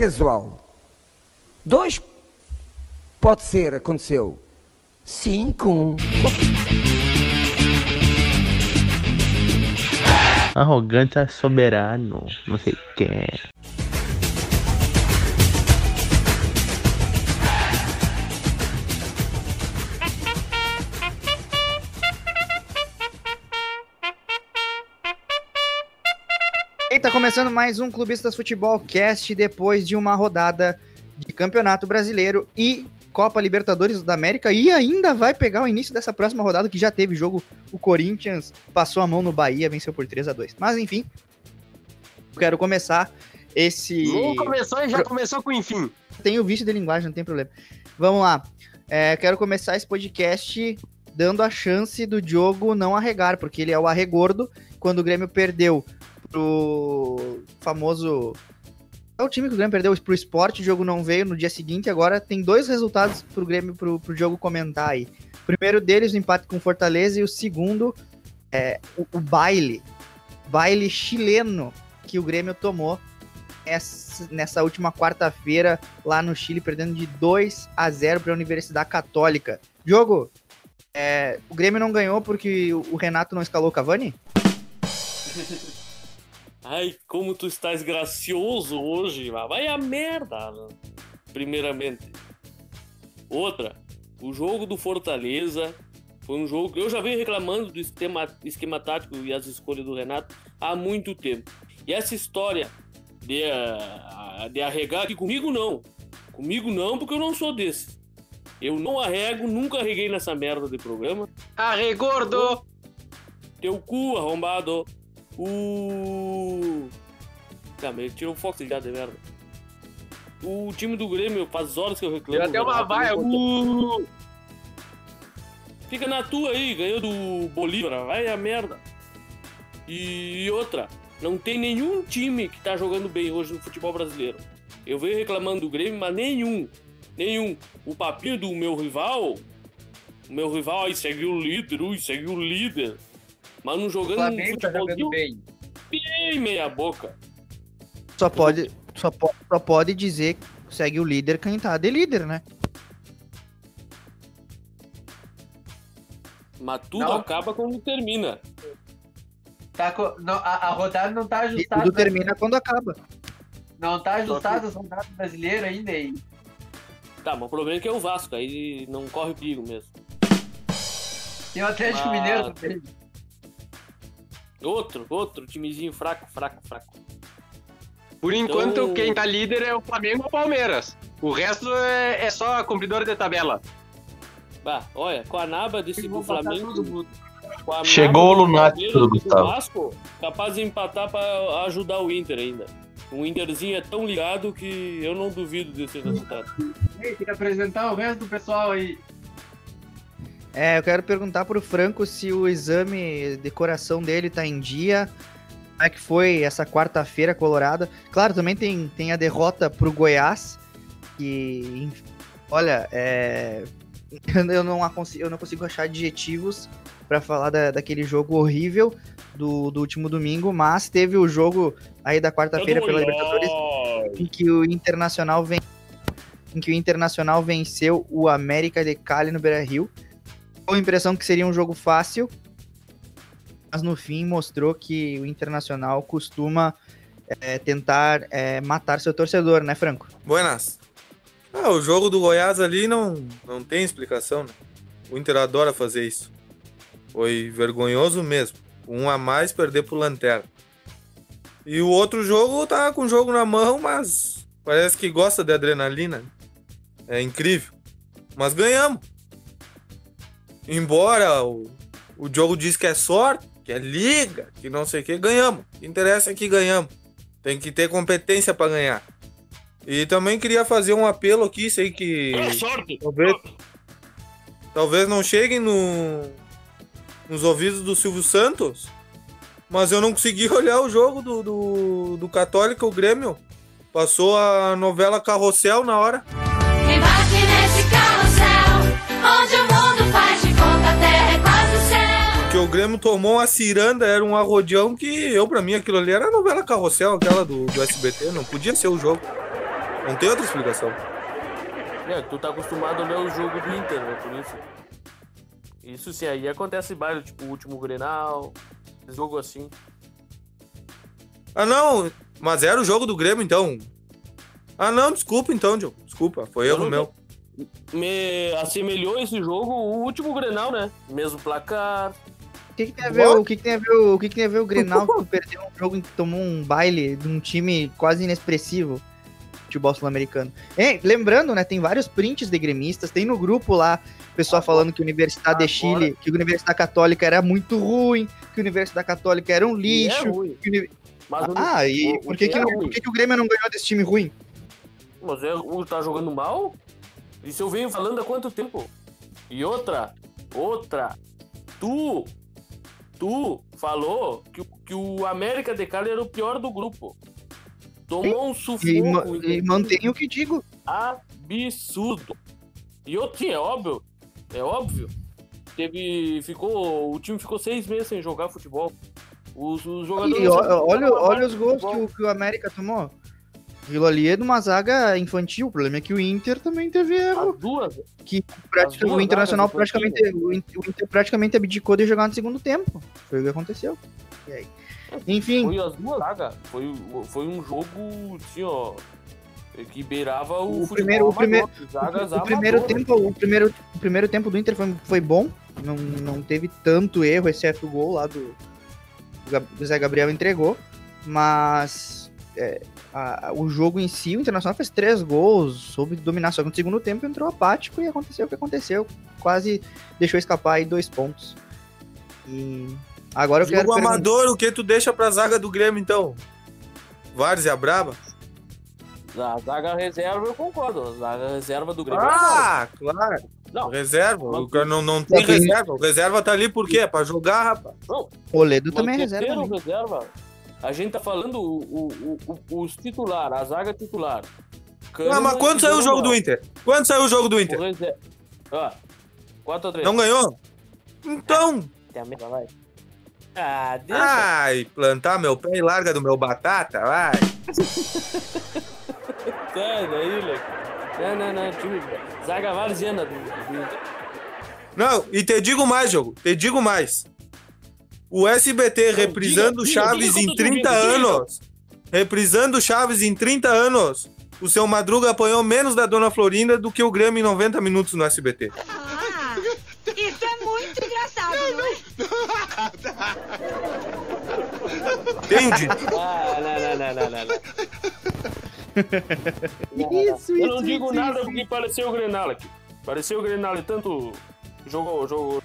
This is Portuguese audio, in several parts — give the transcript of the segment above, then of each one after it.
casual. Dois pode ser, aconteceu. Cinco. Arrogante é soberano, não sei o que. E tá começando mais um Clubistas Futebol Cast depois de uma rodada de Campeonato Brasileiro e Copa Libertadores da América e ainda vai pegar o início dessa próxima rodada que já teve jogo. O Corinthians passou a mão no Bahia, venceu por 3 a 2 Mas enfim, quero começar esse. Nem começou e já começou com enfim. Tem o vício de linguagem, não tem problema. Vamos lá. É, quero começar esse podcast dando a chance do Diogo não arregar, porque ele é o arregordo. Quando o Grêmio perdeu pro famoso. É o time que o Grêmio perdeu pro esporte, o jogo não veio no dia seguinte. Agora tem dois resultados pro Grêmio pro, pro jogo comentar aí. O primeiro deles, o empate com Fortaleza, e o segundo, é o, o baile. Baile chileno que o Grêmio tomou essa- nessa última quarta-feira lá no Chile, perdendo de 2 a 0 para a Universidade Católica. Jogo, é, o Grêmio não ganhou porque o Renato não escalou o Cavani? Ai, como tu estás gracioso hoje, vai a merda. Primeiramente. Outra, o jogo do Fortaleza foi um jogo que eu já venho reclamando do esquema, esquema tático e as escolhas do Renato há muito tempo. E essa história de, ah, de arregar aqui comigo não. Comigo não, porque eu não sou desse. Eu não arrego, nunca arreguei nessa merda de programa. Arregordo! Teu cu, arrombado. O. Tá, mas ele tirou o foco já de merda. O time do Grêmio faz horas que eu reclamo. Deu até uma vaia. Uh! Fica na tua aí, ganhou do Bolívar, vai a merda. E outra, não tem nenhum time que tá jogando bem hoje no futebol brasileiro. Eu venho reclamando do Grêmio, mas nenhum. Nenhum. O papinho do meu rival, o meu rival aí segue o líder, ui, segue o líder. Mas não jogando um Flamengo tá jogando futebolzinho bem. bem meia boca. Só pode, só, po- só pode dizer que segue o líder quem tá de líder, né? Mas tudo Não. acaba quando termina. Tá co- não, a, a rodada não tá E ajustada. tudo termina quando acaba. Não tá ajustada as rodadas brasileiras ainda aí. Tá, mas o problema é que é o Vasco, aí não corre perigo mesmo. Tem o Atlético Mas- Mineiro também. Outro, outro timezinho fraco, fraco, fraco. Por enquanto, Então- quem tá líder é o Flamengo e o Palmeiras. O resto é, é só cumpridor de tabela. Bah, olha, com a naba desse do passar Flamengo, do, Chegou naba o lunático do e Gustavo. Vasco, capaz de empatar pra ajudar o Inter ainda. O Interzinho é tão ligado que eu não duvido desse resultado. Ei, tem que apresentar o resto do pessoal aí. É, eu quero perguntar pro Franco se o exame de coração dele tá em dia. Como é que foi essa quarta-feira colorada? Claro, também tem, tem a derrota pro Goiás. Que, olha, é, eu, não, a consi- eu não consigo achar adjetivos pra falar da, daquele jogo horrível do, do último domingo, mas teve o jogo aí da quarta-feira pela Libertadores em que o Internacional em que o Internacional venceu o América de Cali no Beira-Rio. A impressão que seria um jogo fácil, mas no fim mostrou que o Internacional costuma é, tentar é, matar seu torcedor, né, Franco? Buenas. Ah, o jogo do Goiás ali não, não tem explicação, né? O Inter adora fazer isso. Foi vergonhoso mesmo. Um a mais perder pro Lanterna. E o outro jogo tá com o jogo na mão, mas parece que gosta de adrenalina. É incrível. Mas ganhamos. Embora o, o jogo diz que é sorte, que é liga, que não sei o que, ganhamos. O que interessa é que ganhamos. Tem que ter competência para ganhar. E também queria fazer um apelo aqui, sei que É sorte! talvez, talvez não cheguem no, nos ouvidos do Silvio Santos, mas eu não consegui olhar o jogo do, do, do Católica, o Grêmio. Passou a novela Carrossel na hora. O Grêmio tomou uma ciranda, era um arrodeão que eu, pra mim, aquilo ali era a novela Carrossel, aquela do, do SBT, não podia ser o jogo. Não tem outra explicação. É, tu tá acostumado a ler o jogo do Inter, né? Por isso. Isso sim, aí acontece baile, tipo o último Grenal, jogo assim. Ah, não, mas era o jogo do Grêmio, então. Ah, não, desculpa então, Diogo. Desculpa, foi Eu erro não- meu. Me assemelhou esse jogo o último Grenal, né? Mesmo placar. O que, que tem a ver, o que, que tem a ver, o que, que tem a ver o Grenal que perdeu um jogo e tomou um baile de um time quase inexpressivo? Futebol sul-americano. Hein, Lembrando, né? Tem vários prints de gremistas. Tem no grupo lá, o pessoal falando que a Universidade de agora- Chile, que a Universidade Católica era muito ruim, que a Universidade Católica era um E lixo. é ruim. que o- Ah, e o- por que, que é não- por que, que o Grêmio não ganhou desse time ruim? Mas é, o tá jogando mal? Isso eu venho falando há quanto tempo? E outra, outra, tu, tu falou que, o- que o América de Cali era o pior do grupo. Tomou um E, sufoco ma- e mantém o que digo. absurdo. E outro, é óbvio, é óbvio. Teve, ficou, o time ficou seis meses sem jogar futebol. Os, os jogadores... E olha, jogavam olha os gols que o, que o América tomou. Aquilo ali é de uma zaga infantil. O problema é que o Inter também teve erro. As duas, Prática- duas o Internacional praticamente, o In- o Inter praticamente abdicou de jogar no segundo tempo. Foi o que aconteceu. E aí? Enfim, Foi as duas zagas. Foi, foi um jogo, assim, ó. Que beirava o, O primeiro- o primeiro- zagas o primeiro tempo, o primeiro, o primeiro tempo do Inter foi, foi bom. Não, não teve tanto erro, exceto o gol lá do Zé Gabriel entregou. Mas é, a- o jogo em si, o Internacional fez três gols, soube dominar. Só que no segundo tempo entrou apático e aconteceu o que aconteceu. Quase deixou escapar aí dois pontos. E agora eu quero Jogo perguntar- amador, o que tu deixa pra zaga do Grêmio, então? Várzea Braba? A zaga reserva, eu concordo. A zaga reserva do Grêmio. Ah, claro. Não. Reserva. Mas- O não, não tem reserva. O reserva tá ali por quê? Pra jogar, rapaz. não, Oledo mas também é reserva. né? reserva. A gente tá falando o, o, o- os titular, a zaga titular. Ah, mas quando saiu o jogo do Inter? Quando saiu o jogo do Inter? Reserva. Ó, 4x3. Não ganhou? Então, Tem a merda, vai. Ah, deixa. ai, plantar meu pé e larga do meu batata, vai. Sai daí, Leque. Não, não, não. Time, zaga varziana do, do Inter. Não, e te digo mais, jogo. Te digo mais. O SBT reprisando diga, Chaves diga, em diga, diga, 30 diga. anos. Reprisando Chaves em 30 anos. O seu Madruga apanhou menos da Dona Florinda do que o Grêmio em 90 minutos no SBT. Ah, isso é muito engraçado, não é? Entende? Ah, não, não, não, não, não, não. Isso, Eu não isso, digo isso, nada isso. porque pareceu o Grenal aqui. Pareceu o Grenal e tanto jogou, jogou.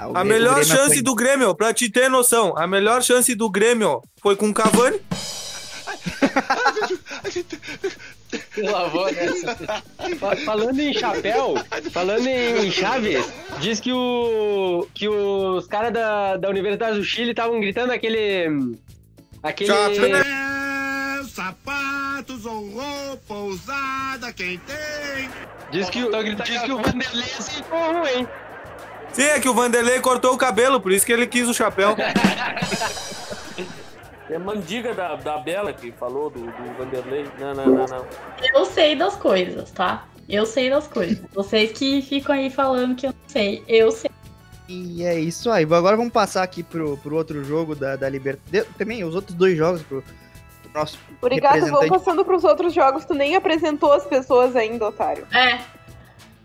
Ah, A melhor Grêmio chance foi- do Grêmio, pra te ter noção, a melhor chance do Grêmio foi com o Cavani. Lavou nessa. Fa- Falando em chapéu, falando em Chaves, diz que o que os caras da, da Universidade do Chile estavam gritando aquele aquele Chapéu. Sapatos ou roupa usada, quem tem? diz que o- diz que o Vanderlei aceitou ruim. Sim, é que o Vanderlei cortou o cabelo, por isso que ele quis o chapéu. É mandiga da, da Bela que falou do, do Vanderlei. Não, não, não, não. Eu sei das coisas, tá? Eu sei das coisas. Vocês que ficam aí falando que eu não sei. Eu sei. E é isso aí. Agora vamos passar aqui pro, pro outro jogo da, da Libertadores. Também os outros dois jogos pro, pro nosso Obrigado, vamos representante. passando pros outros jogos. Tu nem apresentou as pessoas ainda, otário. É.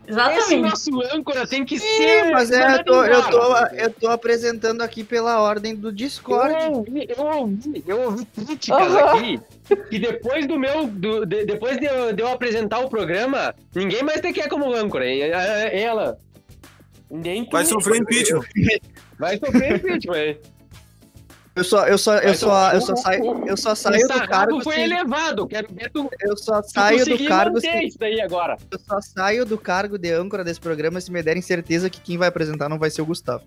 Esse Exatamente. nosso âncora tem que Sim, ser. mas é, eu tô, eu, tô, eu tô apresentando aqui pela ordem do Discord. Eu ouvi, eu ouvi, eu ouvi críticas Aham. aqui que depois do meu. do- de- depois de eu, de eu apresentar o programa, ninguém mais te quer como âncora. E- e- Ela tu. Vai sofrer impeachment. vai sofrer impeachment. Eu só, eu só, eu Mas só, eu só saio, eu só saio do cargo. foi se- elevado. Quero ver tu, eu só saio do cargo. se- isso daí agora. eu só saio do cargo de âncora desse programa se me derem certeza que quem vai apresentar não vai ser o Gustavo.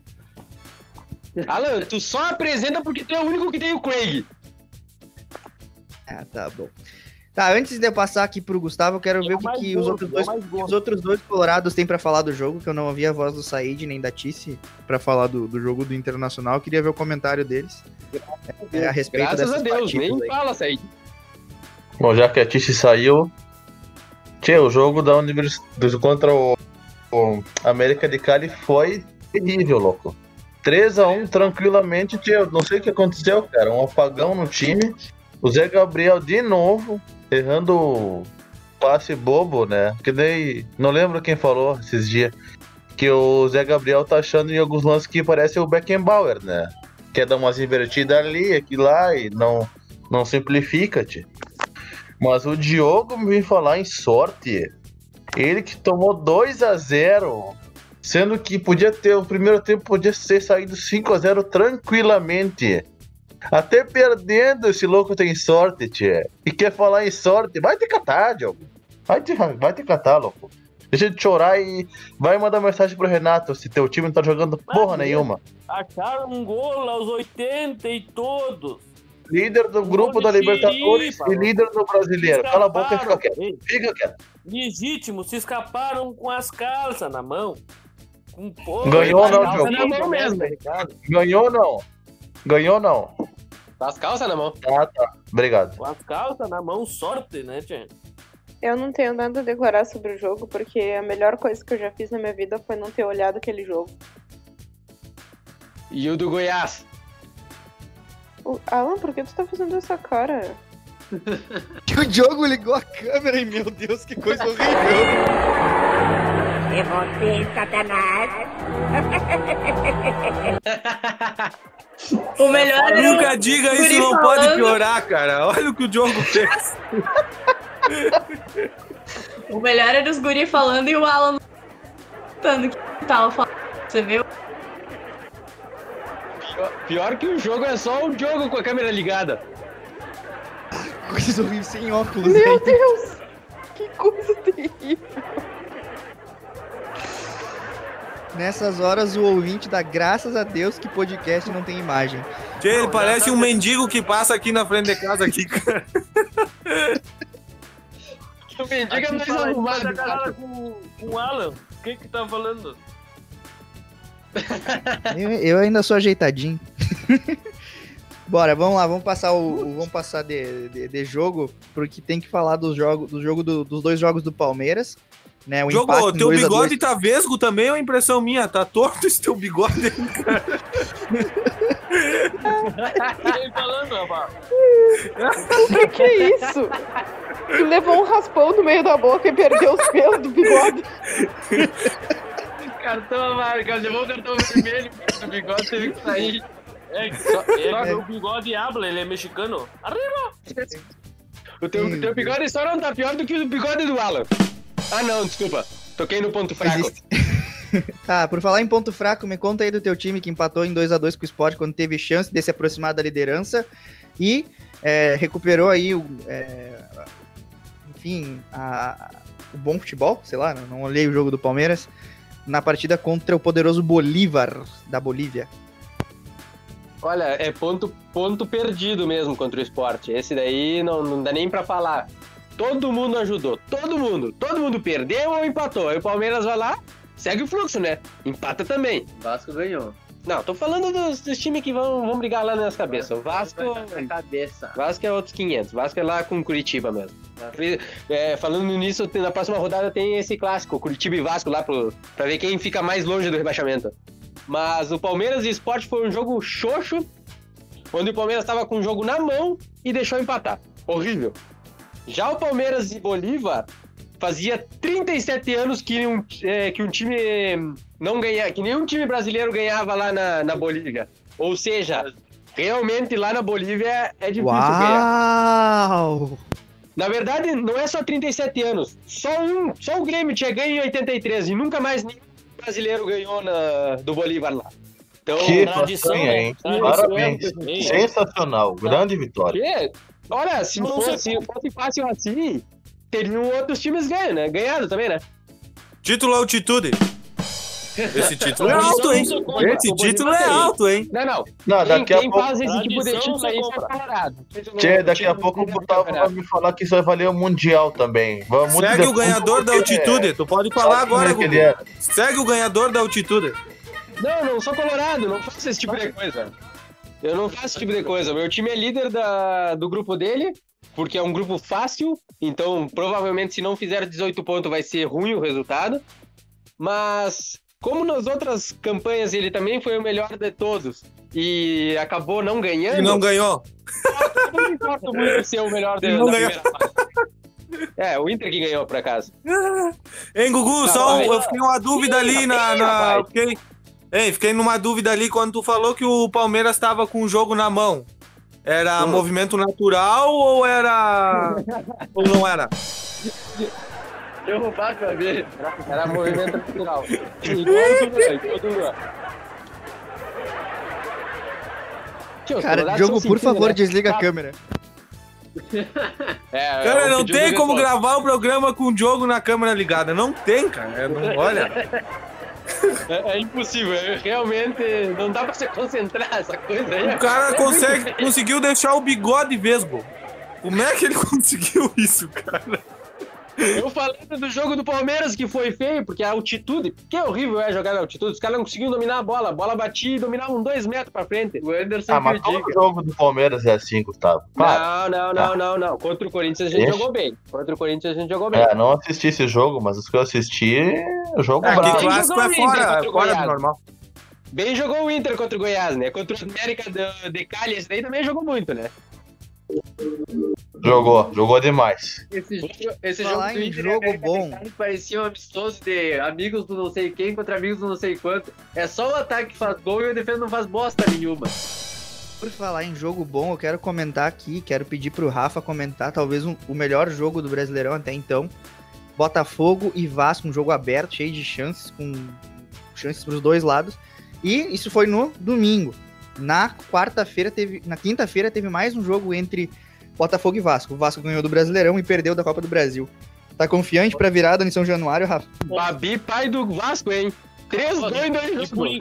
Alan, tu só apresenta porque tu é o único que tem o Craig. Ah, tá bom. Tá, antes de eu passar aqui pro Gustavo, eu quero ver o que, que os, gordo, outros é o dois, mais gordo. os outros dois colorados têm pra falar do jogo, que eu não ouvi a voz do Said nem da Tice pra falar do, do jogo do Internacional. Eu queria ver o comentário deles é, a respeito Graças a Deus, nem aí. fala, Said. Bom, já que a Tice saiu. Tchê, o jogo da univers... contra o, o América de Cali foi terrível, louco. 3x1 tranquilamente. Eu não sei o que aconteceu, cara. Um apagão no time. O Zé Gabriel de novo, errando passe bobo, né? Que nem. Não lembro quem falou esses dias. Que o Zé Gabriel tá achando em alguns lances que parece o Beckenbauer, né? Quer dar umas invertidas ali, aqui lá, e não, não simplifica, tchê. Mas o Diogo me falar em sorte. Ele que tomou 2 a 0 sendo que podia ter o primeiro tempo podia ser saído 5 a 0 tranquilamente. Até perdendo esse louco tem sorte, tchê. E quer falar em sorte, vai te catar, Diogo. Vai te, vai te catar, louco. Deixa de chorar e vai mandar mensagem pro Renato se teu time não tá jogando porra nenhuma. Acharam um gol aos 80 e todos. Líder do grupo da Libertadores e líder do brasileiro. Cala a boca e fica quieto. Fica quieto. Legítimo, se escaparam com as calças na mão. Com porra, Ganhou ou não, Diogo? mesmo. Ganhou ou não? Ganhou ou não? As calças na mão. Ah, tá. Obrigado. Com as calças na mão, sorte, né, Tia? Eu não tenho nada a declarar sobre o jogo, porque a melhor coisa que eu já fiz na minha vida foi não ter olhado aquele jogo. E o do Goiás? O- Alan, por que tu tá fazendo essa cara? Que o Diogo ligou a câmera e, meu Deus, que coisa horrível. É você, Satanás. O melhor é Nunca o diga Guri isso, não pode falando. piorar, cara. Olha o que o Diogo fez. O melhor era os guri falando e o Alan contando que tava falando. Você viu? Pior, que o jogo é só o jogo com a câmera ligada. Coisa horrível, sem óculos. Meu né? Deus! Que coisa terrível. Nessas horas, o ouvinte dá graças a Deus que podcast não tem imagem. Tchê, ele parece um mendigo que passa aqui na frente de casa aqui, cara. O mendigo é mais fala- arrumado. faz a galera com, com o Alan. O que que tá falando? Eu, eu ainda sou ajeitadinho. Bora, vamos lá, vamos passar o, o- vamos passar de, de, de jogo, porque tem que falar dos jogos, do jogo do- dos dois jogos do Palmeiras, né? O empate Jogo, em teu 2 a 2. bigode tá vesgo também ou é impressão minha? Tá torto esse teu bigode aí, cara. Ele falando, rapaz. O que, que é isso? Tu levou um raspão no meio da boca e perdeu os pelos do bigode. Cartão amarelo, levou o cartão vermelho, o bigode teve que sair. É, só, é, o bigode habla, ele é mexicano. Arriba! O teu, o teu bigode só não tá pior do que o bigode do Alan. Ah não, desculpa. Toquei no ponto fraco. Existe. Tá, por falar em ponto fraco, me conta aí do teu time que empatou em 2 a 2 com o Sport quando teve chance de se aproximar da liderança e é, recuperou aí o. é, enfim, a- o bom futebol, sei lá, não olhei o jogo do Palmeiras, na partida contra o poderoso Bolívar da Bolívia. Olha, é ponto, ponto perdido mesmo contra o esporte. Esse daí não, não dá nem pra falar. Todo mundo ajudou, todo mundo. Todo mundo perdeu ou empatou. Aí o Palmeiras vai lá, segue o fluxo, né? Empata também. Vasco ganhou. Não, tô falando dos, dos times que vão, vão brigar lá nas cabeças. O Vasco. Cabeça. Vasco é outros 500. Vasco é lá com Curitiba mesmo. É, falando nisso, na próxima rodada tem esse clássico, Curitiba e Vasco lá pro, pra ver quem fica mais longe do rebaixamento. Mas o Palmeiras e Sport foi um jogo xoxo, onde o Palmeiras estava com o jogo na mão e deixou empatar. Horrível. Já o Palmeiras e Bolívar fazia 37 anos que um, é, que um time não ganhava, que nenhum time brasileiro ganhava lá na, na Bolívia. Ou seja, realmente lá na Bolívia é difícil ganhar. Uau! Na verdade, não é só 37 anos. Só um, só o Grêmio tinha ganho em 83 e nunca mais nenhum brasileiro ganhou na, do Bolívar lá. Então, Que tradição, façanha, né? hein? Tradição, Parabéns. hein? Sensacional. Grande vitória. que? Olha, se Não fosse, se fosse fácil assim, teriam outros times ganho, né? Ganhado também, né? Título altitude. Esse título é alto, hein? Esse título é alto, hein? Não, não. Não, Quem, daqui a quem pouco- faz esse tipo de título aí colorado. Tchê, daqui a pouco o Gustavo vai me falar que isso vai valer o Mundial também. Vamos Segue o ganhador da altitude. Tu pode falar agora, é Gugu. ele é? Segue o ganhador da altitude. Não, não sou colorado, não faço esse tipo de coisa. Eu não faço esse tipo de coisa. Meu time é líder da, do grupo dele, porque é um grupo fácil, então provavelmente se não fizer 18 pontos vai ser ruim o resultado. Mas como nas outras campanhas ele também foi o melhor de todos e acabou não ganhando. E não ganhou. Não me importa muito ser o melhor de, Ele não da ganhou. primeira fase. É, o Inter que ganhou, por acaso. Hein, Gugu, Tá, só um, eu fiquei uma dúvida ali na. Na rapaz. fiquei, hein, fiquei numa dúvida ali quando tu falou que o Palmeiras estava com o jogo na mão. Era Hum. movimento natural ou era. ou não era? Eu roubar pra ver. Era movimento natural. Tio, Cara, Diogo, por favor, né? desliga a câmera. É, Cara, não tem como gravar o programa com o jogo na câmera ligada. Não tem, cara. Não, olha. É, é impossível, é, realmente não dá pra se concentrar essa coisa aí. O cara consegue, conseguiu deixar o bigode vesgo. Como é que ele conseguiu isso, cara? Eu falando do jogo do Palmeiras que foi feio, porque a altitude, que horrível é jogar na altitude, os caras não conseguiam dominar a bola, a bola batia e dominava um dois metros pra frente. O Anderson Ah, mas todo jogo do Palmeiras é assim, Gustavo. Para. Não, não, não, não, não. Contra o Corinthians a gente Deixa. jogou bem. Contra o Corinthians a gente jogou bem. É, não assisti esse jogo, mas os que eu assisti, o jogo É, que bravo. clássico é fora, fora do normal. Bem jogou o Inter contra o Goiás, né? Contra o América do, de Cali, esse daí também jogou muito, né? Jogou, jogou demais. Esse jogo, esse Falar jogo em jogo bom. parecia um amistoso de amigos do não sei quem contra amigos do não sei quanto. É só o ataque que faz gol e o defesa não faz bosta nenhuma. Por falar em jogo bom, eu quero comentar aqui, quero pedir pro Rafa comentar talvez um- o melhor jogo do Brasileirão até então. Botafogo e Vasco, um jogo aberto, cheio de chances, com chances pros dois lados. E isso foi no domingo. Na quarta-feira teve, na quinta-feira teve mais um jogo entre Botafogo e Vasco. O Vasco ganhou do Brasileirão e perdeu da Copa do Brasil. Tá confiante pra virada em São Januário, Rafa? Babi, pai do Vasco, hein? Três gols em dois E jogos. por, in-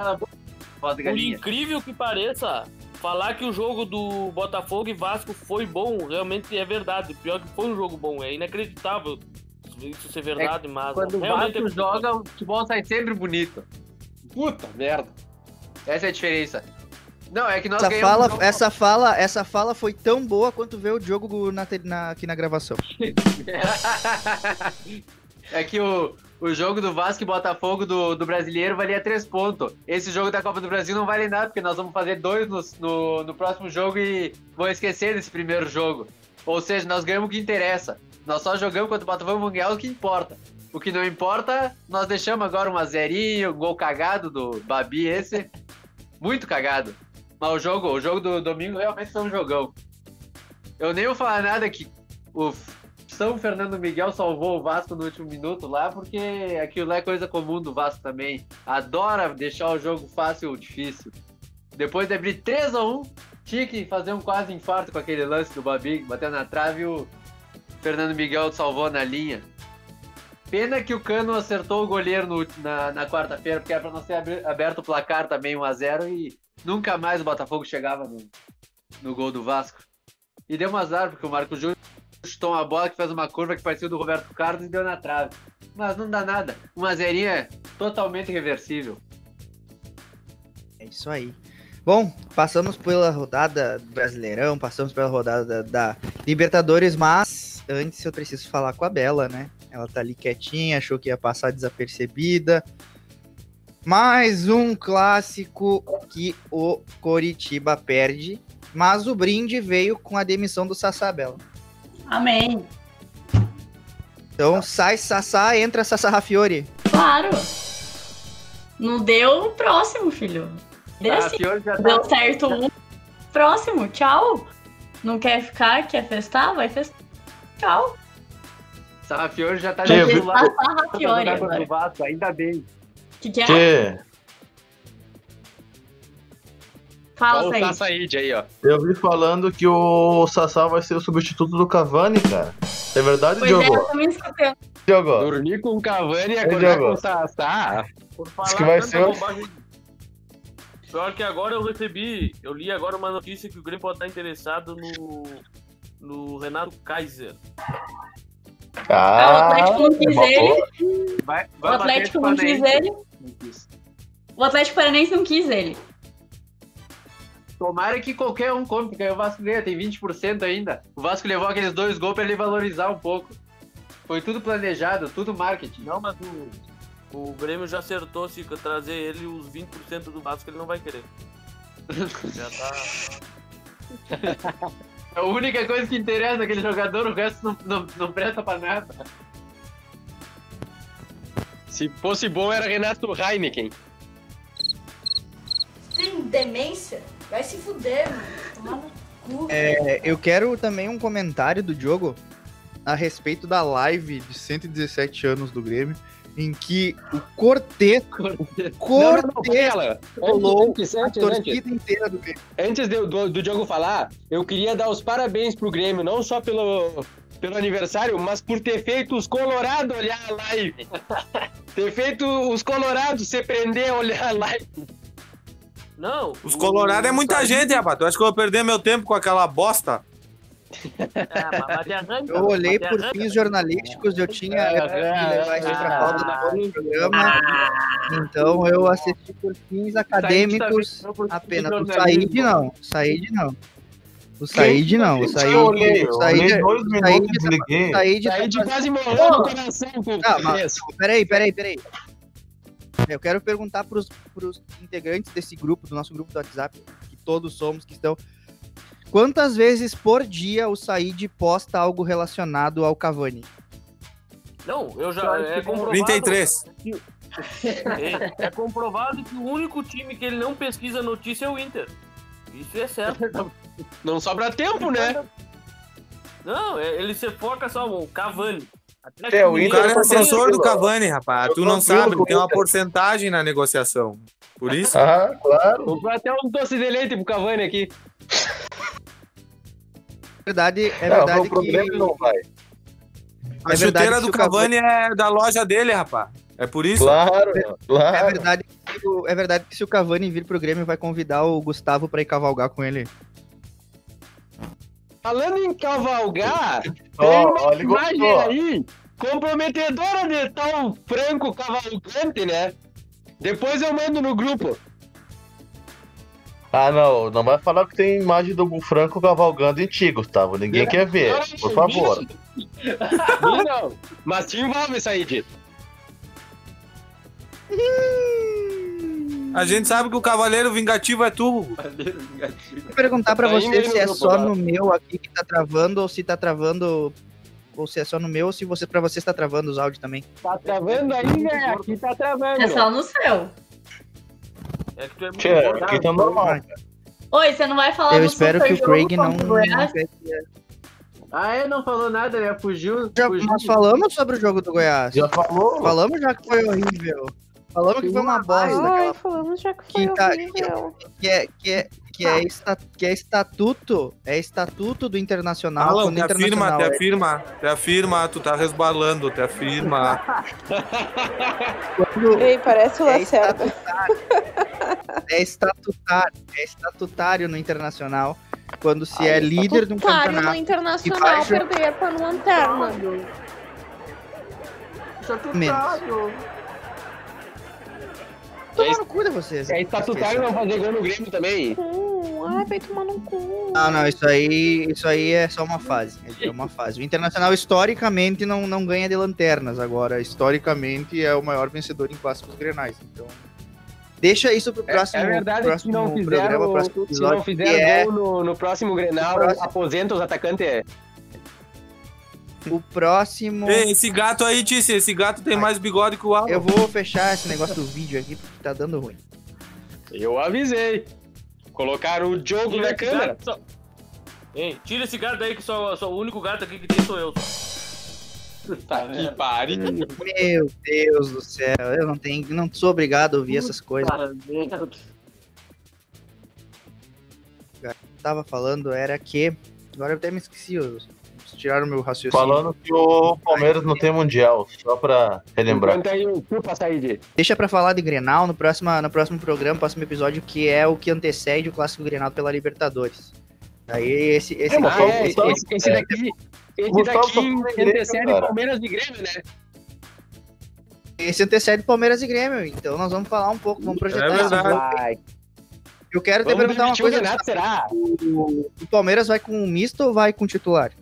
por incrível que pareça, falar que o jogo do Botafogo e Vasco foi bom, realmente é verdade. Pior que foi um jogo bom, é inacreditável isso ser verdade, mas Quando o realmente Vasco é joga, o futebol sai sempre bonito. Puta merda. Essa é a diferença. Não, é que nós Essa ganhamos fala, essa, fala, essa fala foi tão boa quanto ver o jogo na, na- aqui na gravação. é que o, o jogo do Vasco e Botafogo do, do brasileiro valia três pontos. Esse jogo da Copa do Brasil não vale nada, porque nós vamos fazer dois no, no, no próximo jogo e vão esquecer desse primeiro jogo. Ou seja, nós ganhamos o que interessa. Nós só jogamos contra o Botafogo, vamos ganhar o que importa. O que não importa, nós deixamos agora um a zerinho, um gol cagado do Babi esse. Muito cagado. Mas o jogo, o jogo do domingo realmente foi um jogão. Eu nem vou falar nada que o São Fernando Miguel salvou o Vasco no último minuto lá, porque aquilo lá é coisa comum do Vasco também. Adora deixar o jogo fácil ou difícil. Depois de abrir 3 a 1 tinha que fazer um quase infarto com aquele lance do Babi, bateu na trave e o Fernando Miguel salvou na linha. Pena que o Cano acertou o goleiro no- na, na quarta-feira, porque era pra não ser aberto o placar também 1x0 e nunca mais o Botafogo chegava no, no gol do Vasco. E deu um azar, porque o Marco Júnior chutou uma bola que fez uma curva que parecia do Roberto Carlos e deu na trave. Mas não dá nada. Uma zerinha totalmente reversível. É isso aí. Bom, passamos pela rodada do Brasileirão, passamos pela rodada da, da Libertadores, mas antes eu preciso falar com a Bela, né? Ela tá ali quietinha, achou que ia passar desapercebida. Mais um clássico que o Coritiba perde, mas o brinde veio com a demissão do Sassá Bela. Amém. Então sai Sassá, entra Sassá Rafiori. Claro. Não deu o próximo, filho. Deu, Ah, assim. Já tá- deu certo um. Próximo, tchau. Não quer ficar, quer festar? Vai festar. Tchau. Sarrafiore já tá Rafiori pra jogar contra agora. o Vasco, ainda bem. Que que é? Tchê, Fala, Olha o Said. Aí, ó. eu vi falando que o Sassá vai ser o substituto do Cavani, cara. É verdade, Pois é, Diogo? eu também escutei. Diogo? Dormir com o Cavani e Ei, acordar Diogo. com o Sassá. Por falar Diz que vai ser o- bobagem. Pior que agora eu recebi, eu li agora uma notícia que o Grêmio pode estar interessado no, no Renato Kaiser. Ah, o Atlético não quis uma ele. boa. Vai, O Atlético não quis ele. O Atlético Paranaense não quis ele. Tomara que qualquer um compre, porque aí o Vasco ganha, tem 20% ainda. O Vasco levou aqueles dois gols pra ele valorizar um pouco. Foi tudo planejado, tudo marketing. Não, mas o, o Grêmio já acertou se trazer ele os 20% do Vasco ele não vai querer. Já tá. É a única coisa que interessa aquele jogador, o resto não, não, não presta pra nada. Se fosse bom, era Renato Heineken. Tem demência? Vai se fuder, mano. Tomar no cu. É, eu quero também um comentário do Diogo a respeito da live de 117 anos do Grêmio, em que o não, não, quarteto pera. rolou Antes, a torcida inteira do Grêmio. Antes de- do, do Diogo falar, eu queria dar os parabéns pro Grêmio, não só pelo, pelo aniversário, mas por ter feito os Colorado olhar a live. ter feito os Colorados se prender a olhar a live. Não. Os o- Colorados é muita o- gente, rapaz. Tu acha que eu vou perder meu tempo com aquela bosta? É, mas te arranca, Eu olhei por arranca. fins jornalísticos, eu tinha Ah, levar isso pra pauta ah, do programa, então eu assisti por fins acadêmicos tá apenas. O Said não, o Said não. O Said não, o Said... Eu olhei, eu o Said- olhei dois o minutos Said e tá- desliguei. o Said tá fazendo- quase morrendo no coração Tá, mas, peraí, peraí, peraí, peraí. Eu quero perguntar pros, pros integrantes desse grupo, do nosso grupo do WhatsApp, que todos somos, que estão. Quantas vezes por dia o Said posta algo relacionado ao Cavani? Não, eu já. É comprovado. 33. É, é comprovado que o único time que ele não pesquisa notícia é o Inter. Isso é certo. Não sobra tempo, né? Não, é- ele se foca só no Cavani. Atlético É, o Mineiro, cara é assessor do tranquilo. Cavani, rapaz. Eu Tu não sabe, tem uma Inter. porcentagem na negociação. Por isso. Ah, claro. Comprou até um doce de leite pro Cavani aqui. É verdade, é não, verdade o problema que. não vai. A é chuteira do Cavani- Cavani é da loja dele, rapaz. É por isso. Claro, É claro. verdade, que o- é verdade que se o Cavani vir pro Grêmio, vai convidar o Gustavo pra ir cavalgar com ele. Falando em cavalgar, Ó, tem uma imagem ó. aí comprometedora de tal Franco cavalgante, né? Depois eu mando no grupo. Ah, não, não vai falar que tem imagem do Franco cavalgando em ti, Gustavo. Ninguém quer ver, por favor. Ih, não. Mas te envolve, Said. A gente sabe que o cavaleiro vingativo é tu. Vou perguntar pra Tá você aí se é só tá? no meu aqui que tá travando, ou se tá travando. Ou se é só no meu, ou se você, pra você está travando os áudios também. Tá travando aí, né? Aqui tá travando. É só no seu. É que tu é muito Tchê, gordo. aqui tá normal. Oi, você não vai falar Eu do espero que o Craig não. Goiás? Ah, é? Não falou nada, né? Fugiu. Já, fugiu. nós falamos sobre o jogo do Goiás. Já falou? Falamos já que foi horrível. Falamos que foi uma bosta. Ai, aquela- falamos já que foi Que, tá, horrível. que, é, que, é, que, é esta- que é estatuto. É estatuto do Internacional. Alan, te afirma, Internacional te é- afirma, te afirma, tu tá resbalando, te afirma. quando Ei, parece o é Lacerda. estatutário. é estatutário. É estatutário no Internacional. Quando se é líder de um Otário no campeonato. Internacional perder pra no Lanterna. Menos. Toma no cu de vocês. É estatutário não fazer gol no Grêmio também. Hum, ai, vai tomar no cu. Não, não, isso aí, isso aí é só uma fase. É uma fase. O Internacional, historicamente, não, não ganha de lanternas. Agora, historicamente, é o maior vencedor em clássicos grenais. Então, deixa isso pro É, próximo, é verdade que se próximo não programa, fizer, próximo se episódio. não que fizer é gol no, no próximo Grenal, próximo- aposenta os atacantes. O próximo. Ei, esse gato aí, Tice, esse gato tem mais bigode que o Alan. Eu vou fechar esse negócio do vídeo aqui, porque tá dando ruim. Eu avisei. Colocaram o jogo Tira na câmera. gato, só- Ei, tira esse gato aí que só, só o único gato aqui que tem sou eu. Tá que pariu. Meu Deus do céu, eu não tenho, não sou obrigado a ouvir essas coisas. Eu tava falando era que. Agora eu até me esqueci tiraram meu raciocínio. Falando que o Palmeiras não tem mundial, só pra relembrar. Enquanto aí o Chupa sair de. Deixa pra falar de Grenal no próximo, no próximo programa, próximo episódio, que é o que antecede o clássico Grenal pela Libertadores. Aí esse, esse, É, daqui- é, esse- esse, esse daqui. Esse Gustavo daqui tá antecede cara. Palmeiras e Grêmio, né? esse antecede Palmeiras e Grêmio. Então nós vamos falar um pouco, vamos projetar É verdade. jogo. Vai. Eu quero te perguntar uma coisa. Renato, será? O, o Palmeiras vai com misto ou vai com titular?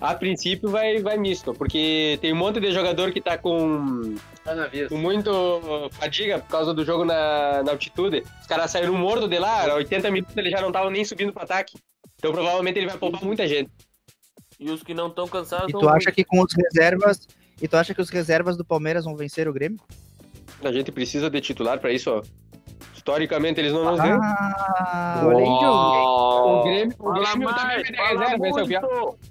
A princípio vai, vai misto, porque tem um monte de jogador que tá com, com muito fadiga por causa do jogo na, na altitude. Os caras saíram morto de lá, 80 minutos ele já não tava nem subindo pro ataque. Então provavelmente ele vai poupar muita gente. E os que não estão cansados E tu acha que com os reservas. E tu acha que os reservas do Palmeiras vão vencer o Grêmio? A gente precisa de titular pra isso, ó. Historicamente eles não nos ganham. Ah, olha aí, Diogo. O Grêmio, o Grêmio tá de fala reserva, esse é o pior.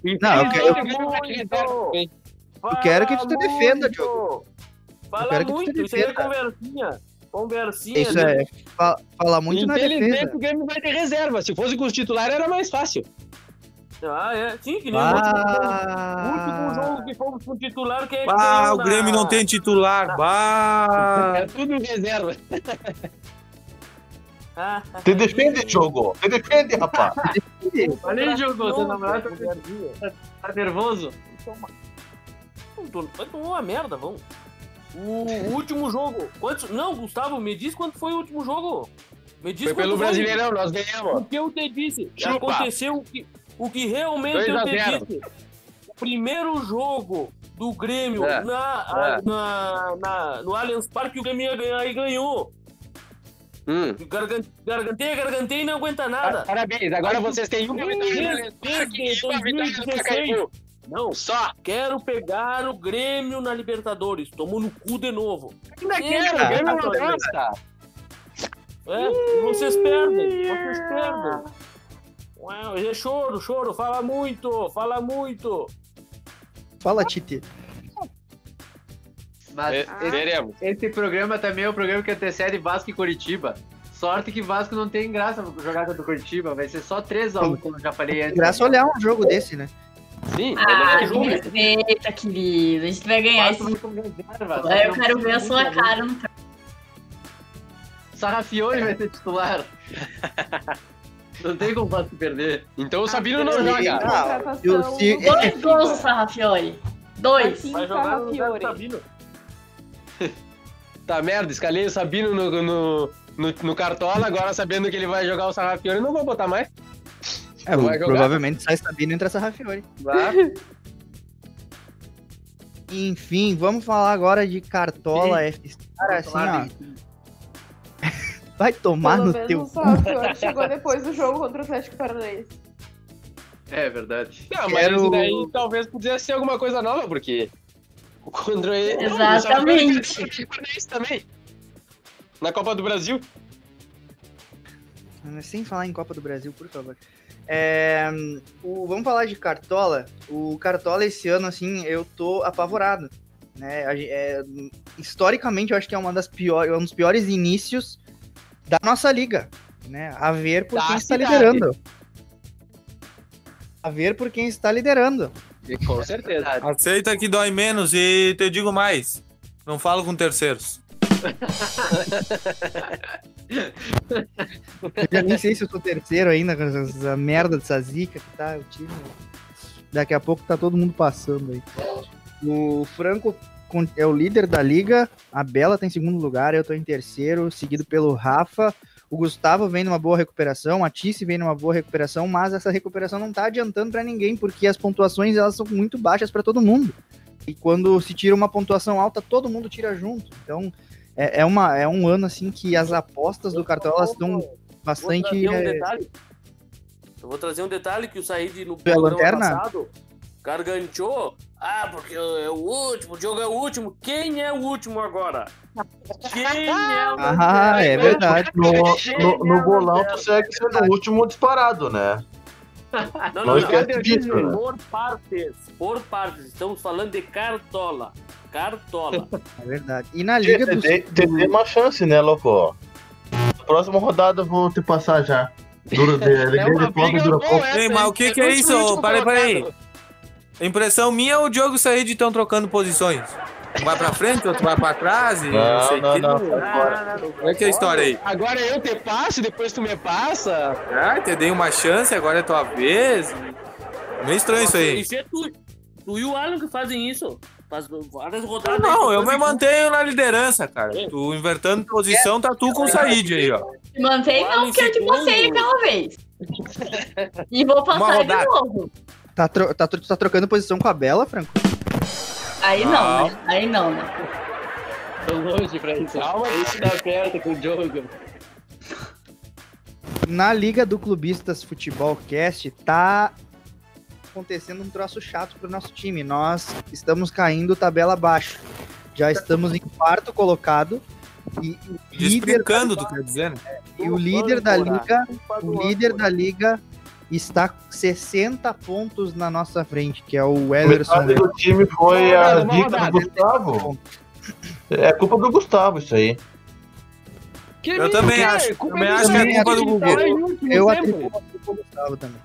muito. Não, eu quero- tá também. Eu quero que tu te defenda. Diogo. Fala que muito, isso aí é conversinha. Conversinha. Isso né? é. fa- Fala muito na Infelizmente defesa. o Grêmio vai ter reserva. Se fosse com os titulares era mais fácil. Ah, é. Sim, que nem jogo. O último Ah, jogo que fomos com titular, quem é que Ah, o Grêmio não tem titular. Bah. É tudo reserva. Te defende, jogo. Te defende, rapaz. Olha aí, jogou, seu namorado tá nervoso. Não tô- Vai tomar uma merda, vamos. O último jogo. Quantos... Não, Gustavo, me diz quanto foi o último jogo. Me diz Foi quanto pelo foi. Brasileirão, nós ganhamos. O que eu te disse. Chupa. Aconteceu o que, o que realmente 2 a eu te 0. disse. O primeiro jogo do Grêmio É, na, a- na, na- no Allianz Parque, o Grêmio ia ganhar e ganhou. Hum. Gargan- Garganteia, garganteia e não aguenta nada. Parabéns, agora vocês têm uma vitória Pacaembu. Não, Só. quero pegar o Grêmio na Libertadores. Tomou no cu de novo. Ainda quero, o cara. Grêmio não gosta. É, vocês perdem, vocês perdem. Uau, é choro, choro, fala muito, fala muito. Fala, Tite. Mas É, esse, Veremos. esse programa também é o programa que antecede Vasco e Curitiba. Sorte que Vasco não tem graça jogar contra o Curitiba. Vai ser só 3x1, como eu já falei antes. Graça olhar um jogo desse, né? Sim, Ah, é me respeita, querido. A gente vai ganhar esse. reserva, eu quero ver a sua jogar. cara no campo. Sarrafiore vai ser titular. Não tem como o Vasco perder. Então o Sabino não Ele- joga. Ah, eu- se- Dois gols do Sarrafiore. Dois. Vai jogar Sarrafiore. Sabino. Tá merda, escalei o Sabino no, no, no, no Cartola, agora sabendo que ele vai jogar o Sarrafiore, não vou botar mais. É, provavelmente sai Sabino e entra Sarrafiore. Vá. Enfim, vamos falar agora de Cartola FC. Cara, assim, ó. Vai tomar Pelo no teu o Sarrafiore chegou depois do jogo contra o Atlético Paranaense. É verdade. Não, mas Quero- isso daí talvez pudesse ser alguma coisa nova, porque o contra ele. Exatamente. Isso também. Na Copa do Brasil. Sem falar em Copa do Brasil, por favor. É, o- vamos falar de Cartola. O Cartola esse ano, assim, eu tô apavorado. Né? É, historicamente, eu acho que é uma das piores, um dos piores inícios da nossa liga. Né? A ver por Da quem está cidade. liderando. A ver por quem está liderando. Com certeza. Aceita que dói menos e te digo mais. Não falo com terceiros. Eu já nem sei se eu sou terceiro ainda, com essa merda dessa zica que tá o time. Daqui a pouco tá todo mundo passando aí. O Franco é o líder da liga, a Bela tá em segundo lugar, eu tô em terceiro, seguido pelo Rafa. O Gustavo vem numa boa recuperação, a Tice vem numa boa recuperação, mas essa recuperação não tá adiantando pra ninguém, porque as pontuações elas são muito baixas pra todo mundo. E quando se tira uma pontuação alta, todo mundo tira junto. Então, é, é, uma, é um ano assim que as apostas do cartão elas estão Vou bastante. trazer um é, detalhe. Eu vou trazer um detalhe que o Said no é programa lanterna? passado garganteou. Ah, porque é o último, o jogo é o último.Em é o último agora? Quem é o Ah, é verdade. No, no, no bolão, tu segue sendo o último disparado, né? Não, Não não, disso, né? Por partes. Por partes. Estamos falando de cartola. Cartola. É verdade. E na Liga dos. dei te dei uma chance, né, louco? Próxima rodada eu vou te passar já. Dura de, alegria de o que que é isso? Parei, parei. Impressão minha ou o Diogo sair de tão trocando posições? Um vai pra frente, outro vai pra trás e Não, sei o não, quê. não. Qual é que é a história aí? Agora eu te passo, depois tu me passa. Ah, te dei uma chance, agora é tua vez. Meio estranho isso aí. Isso é tu, tu e o Alan que fazem isso. Faz várias rodadas. Não, aí, eu me mantenho na liderança, cara. Tu invertendo posição, tá tu com o Said aí, ó. Mantém não, porque eu te passei aquela vez. E vou passar de novo. Tá, tro tá, tro- tá trocando posição com a Bela, Franco? Aí não, né? Aí não, né? Tô longe pra isso. Calma, isso dá perto com o jogo. Na Liga do Clubistas Futebol Cast tá acontecendo um troço chato pro nosso time. Nós estamos caindo tabela abaixo. Já estamos em quarto colocado. E o líder, Desbrincando, tu quer dizer, né? e o líder da liga, o líder da liga está 60 pontos na nossa frente, que é o Ederson. Metade do time foi a dica do. Gustavo. É culpa do Gustavo isso aí. Eu também acho. Também acho que é culpa do Gugu. Eu atribuo a culpa ao Gustavo também.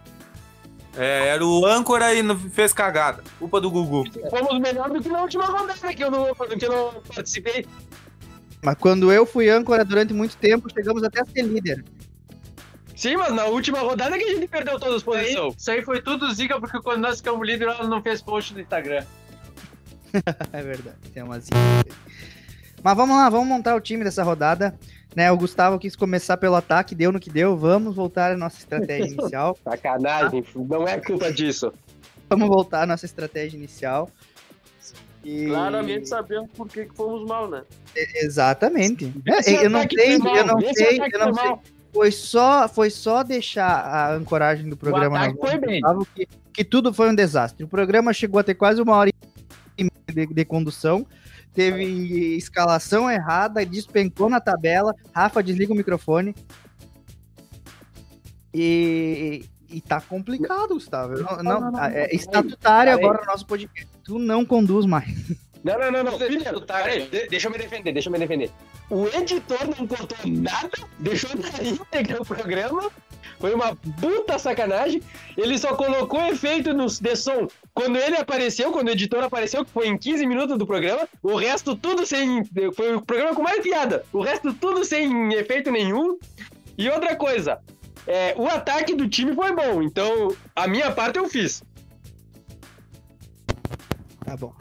É, era o âncora e não fez cagada. Culpa do Gugu. Fomos melhor do que na última rodada que eu não, que eu não participei. Mas quando eu fui âncora durante muito tempo, chegamos até a ser líder. Sim, mas na última rodada que a gente perdeu todas as posições. Isso aí foi tudo zica, porque quando nós ficamos líder, ela não fez post no Instagram. é verdade, tem uma zica. Mas vamos lá, vamos montar o time dessa rodada. Né, o Gustavo quis começar pelo ataque, deu no que deu. Vamos voltar à nossa estratégia inicial. Sacanagem, não é culpa disso. Vamos voltar à nossa estratégia inicial. E- Claramente sabemos por que, que fomos mal, né? Exatamente. É, eu não sei, eu não sei, eu não sei. Foi só, foi só deixar a ancoragem do programa mãos foi bem. Que, que tudo foi um desastre. O programa chegou a ter quase uma hora e meia de, de condução. Teve escalação errada, despencou na tabela. Rafa, desliga o microfone. E, e tá complicado, Gustavo. Eu Não, não, é estatutário Peraí. agora o nosso podcast. Tu não conduz mais. Não, não, não, não. Filha, peraí, de- deixa eu me defender, deixa eu me defender. O editor não contou nada, deixou na íntegra o programa. Foi uma puta sacanagem. Ele só colocou efeito no de som quando ele apareceu, quando o editor apareceu, que foi em 15 minutos do programa. O resto tudo sem. Foi o programa com mais piada. O resto tudo sem efeito nenhum. E outra coisa, é, o ataque do time foi bom, então a minha parte eu fiz. Tá bom.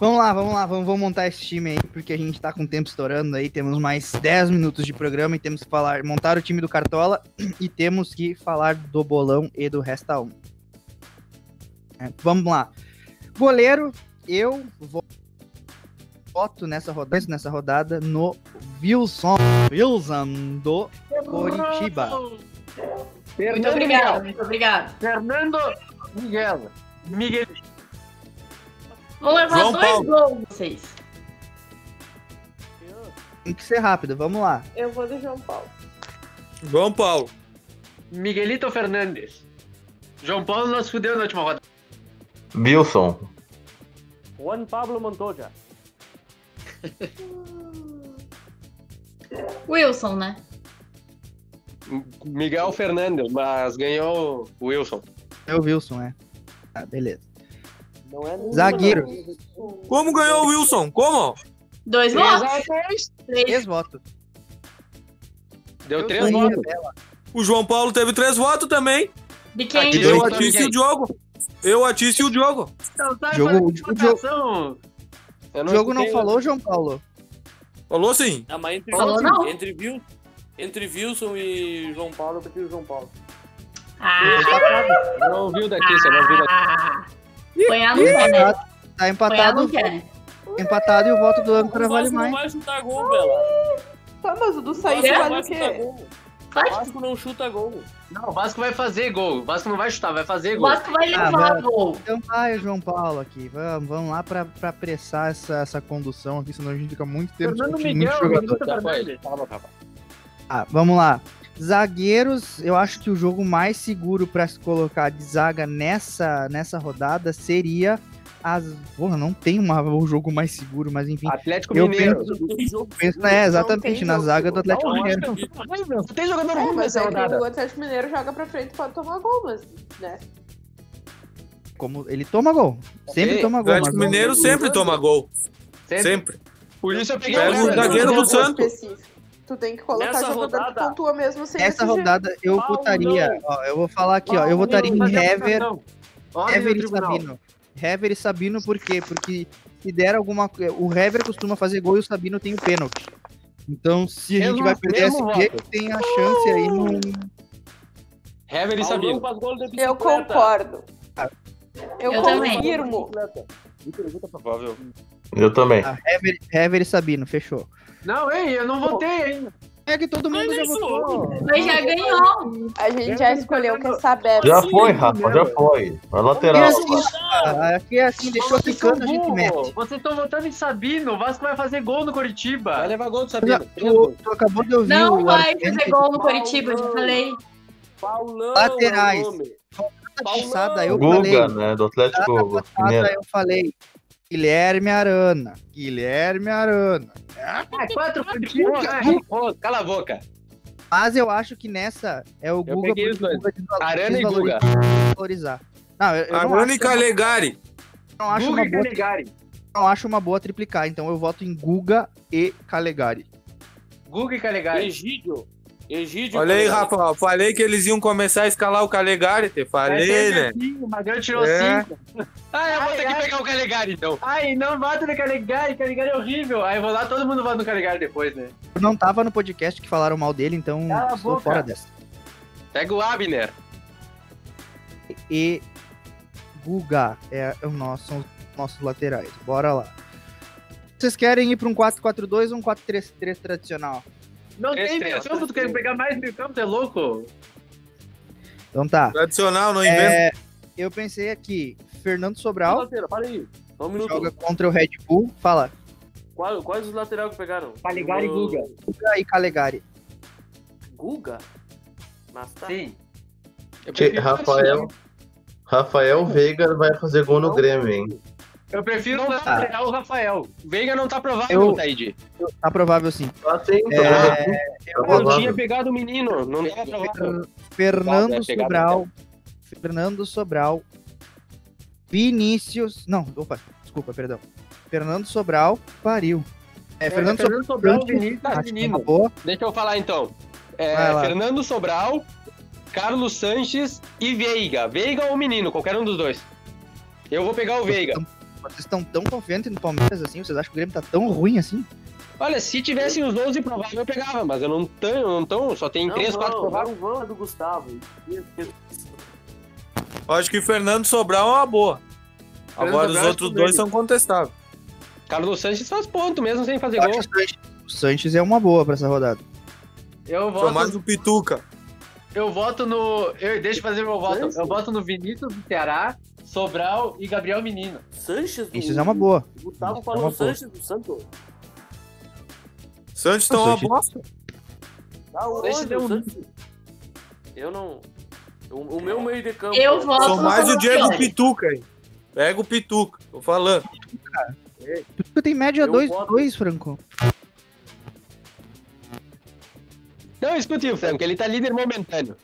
Vamos lá, vamos lá, vamos, vamos montar esse time aí, porque a gente tá com o tempo estourando aí, temos mais 10 minutos de programa e temos que falar, montar o time do Cartola e temos que falar do bolão e do Resta 1. É, vamos lá. Goleiro, eu vou voto nessa rodada, nessa rodada no Wilson, Wilson do Coritiba. Muito obrigada, muito obrigada. Fernando Miguel. Miguel. Vou levar João dois Paulo. gols vocês. Tem que ser rápido, vamos lá. Eu vou do João Paulo. João Paulo. Miguelito Fernandes. João Paulo nos fudeu na última rodada. Wilson. Juan Pablo Montoya. Wilson, né? Miguel Fernandes, mas ganhou o Wilson. É o Wilson, é. Tá, beleza. Não é Zagueiro. Como ganhou o Wilson? Como? Dois Três votos. Três. Três votos. Deu Eu três votos. O João Paulo teve três votos também. De quem? Aqui Eu, dois a Tice e o Diogo. Eu, a Tice e o Diogo. Então tá, Jogo- o jogo- votação. O jogo não falou, João Paulo? Falou sim. Ah, mas entre, Falou não. entre, entre Wilson e João Paulo, eu prefiro o João Paulo. Ah, Não ouviu daqui, você não ouviu daqui. Apanhar não quer, né? Tá Apanhar empatado, quer. empatado e o voto do O âncora vale Vasco não mais. vai chutar gol, Bela. Tá, mas o do O não vale vai o quê? gol. O Vasco não chuta gol. Não, o Vasco vai fazer gol. O Vasco não vai chutar, vai fazer O gol. Vasco vai Ah, levar mas- gol. Então vai, João Paulo, aqui. Vamos, vamos lá pra, pra apressar essa, essa condução aqui, senão a gente fica muito tempo Fernando discutindo Miguel, muito jogador. Fernandes. Calma, calma. Ah, vamos lá. Zagueiros, eu acho que o jogo mais seguro pra se colocar de zaga nessa, nessa rodada seria as. Porra, não tem uma, um jogo mais seguro, mas enfim. Atlético Eu Mineiro. penso, penso é, exatamente, na jogo zaga do. Atlético Não, Mineiro. que- Tem jogador É, ruim mas nessa é que rodada. o Atlético Mineiro joga pra frente e pode tomar gol, mas, né? como ele toma gol. Sempre Sim, toma O gol. Atlético mas- Mineiro sempre toma gol. Sempre. Sempre. Por isso eu peguei Pega o zagueiro do Santos. Tu tem que colocar Nessa jogador que rodada- pontua mesmo sem Nessa jeito. rodada eu Paulo, votaria. não. Ó, eu vou falar aqui, ó. Eu Paulo, votaria em Hever, Hever e. Sabino. Hever e Sabino, por quê? Porque se der alguma coisa. O Hever costuma fazer gol e o Sabino tem o pênalti. Então, se a gente vai perder esse tem a chance aí no. Hever e Sabino. faz gol de Eu concordo. Eu, Eu também. confirmo. Muito provável. Eu também. Ah, Hever, Hever e Sabino, fechou. Não, ei, eu não votei ainda. É que todo mundo já votou. Mas já ganhou. A gente já escolheu que é saber. Já foi, Rafa, já foi. A lateral. assim, ah, aqui é assim, deixou Vocês ficando, a gente mete. Vocês estão votando em Sabino. O Vasco vai fazer gol no Vai Coritiba. levar gol do Sabino. Tu, tu acabou de ouvir Não o vai fazer gol no Coritiba, eu já Paulão. falei. Paulão Laterais. é o nome. da passada, eu falei. Guga, né? Do Atlético Passada Mineiro. eu falei. Guilherme Arana. Guilherme Arana. Ah, quatro Pô, Cala a boca. Mas eu acho que nessa é o Eu Guga peguei os dois. Guga Arana e Guga. Valorizar. Não, eu, eu não Arana e Calegari. não acho Guga uma e Calegari. não acho uma boa triplicar, então eu voto em Guga e Calegari. Guga e Calegari. Egídio. Egídio. Olha aí. Rafa. Falei que eles iam começar a escalar o Calegari. Te É falei, sempre né? O Magrão tirou É. cinco. Ah, eu vou Ai, ter que ai. pegar o Calegari, então. Ai, não bota no Calegari. Calegari é horrível. Aí vou lá, todo mundo vota no Calegari depois, né? Eu não tava no podcast que falaram mal dele, então Cala a estou boca. fora dessa. Pega o Abner. E Guga é o nosso, são os nossos laterais. Bora lá. Vocês querem ir para um 4-4-2 ou um 4-3-3 tradicional? Não Três, tem três. meio campo, tu quer pegar mais meio campo, tu é louco? Então tá. Tradicional, não inventa. É, eu pensei aqui, Fernando Sobral Lateral, para aí. Só um minuto. joga contra o Red Bull. Fala, Qual- quais os laterais que pegaram? Calegari e O- Guga. Guga e Calegari. Guga? Mas tá. Sim. Rafael. Rafael Veiga vai fazer gol no Grêmio, hein? Eu prefiro Não não tá. o Rafael. Veiga não tá provável, Eu- Taíde. Tá provável sim. Ah, sim, É, Eu provável. tinha pegado o menino, não tá provável. Fernando Sobral. Fernando Sobral. Vinícius. Não, opa, desculpa, perdão. Fernando Sobral pariu. É, Fernando Sobral. Fernando Sobral, Vinícius, é menino. Deixa eu falar então. É. Fernando Sobral, Carlos Sanches e Veiga. Veiga ou menino, qualquer um dos dois. Eu vou pegar o Veiga. Vocês estão tão confiantes no Palmeiras assim? Vocês acham que o Grêmio tá tão ruim assim? Olha, se tivessem os 12 prováveis, eu pegava, mas eu não tenho, não tão, só tem Não 3, 4 vão, prováveis. não vão é do Gustavo. Acho que Fernando Sobral é uma boa. Fernando Agora os Sobral outros é dois dele. são contestáveis. Carlos Sanches faz ponto mesmo sem fazer gol. o Sanches- o é uma boa pra essa rodada. Eu Sou voto, mais o Pituca. eu voto no. Eu, deixa eu fazer meu voto. Eu voto no Vinícius do Ceará, Sobral e Gabriel Menino. Sanches? do- Sanches é uma boa. O Gustavo É falou boa. Sanches do Santos. Santos estão uma Sanches- bosta. Tá Sanches um- o Sanches? Eu não... O, o meu meio de campo... Eu voto Sou mais o Diego Calafiore. Pituca aí. Pega o Pituca, tô falando. Tu tem média Eu 2, voto- 2, Franco. Não, escute o Franco, ele tá líder momentâneo.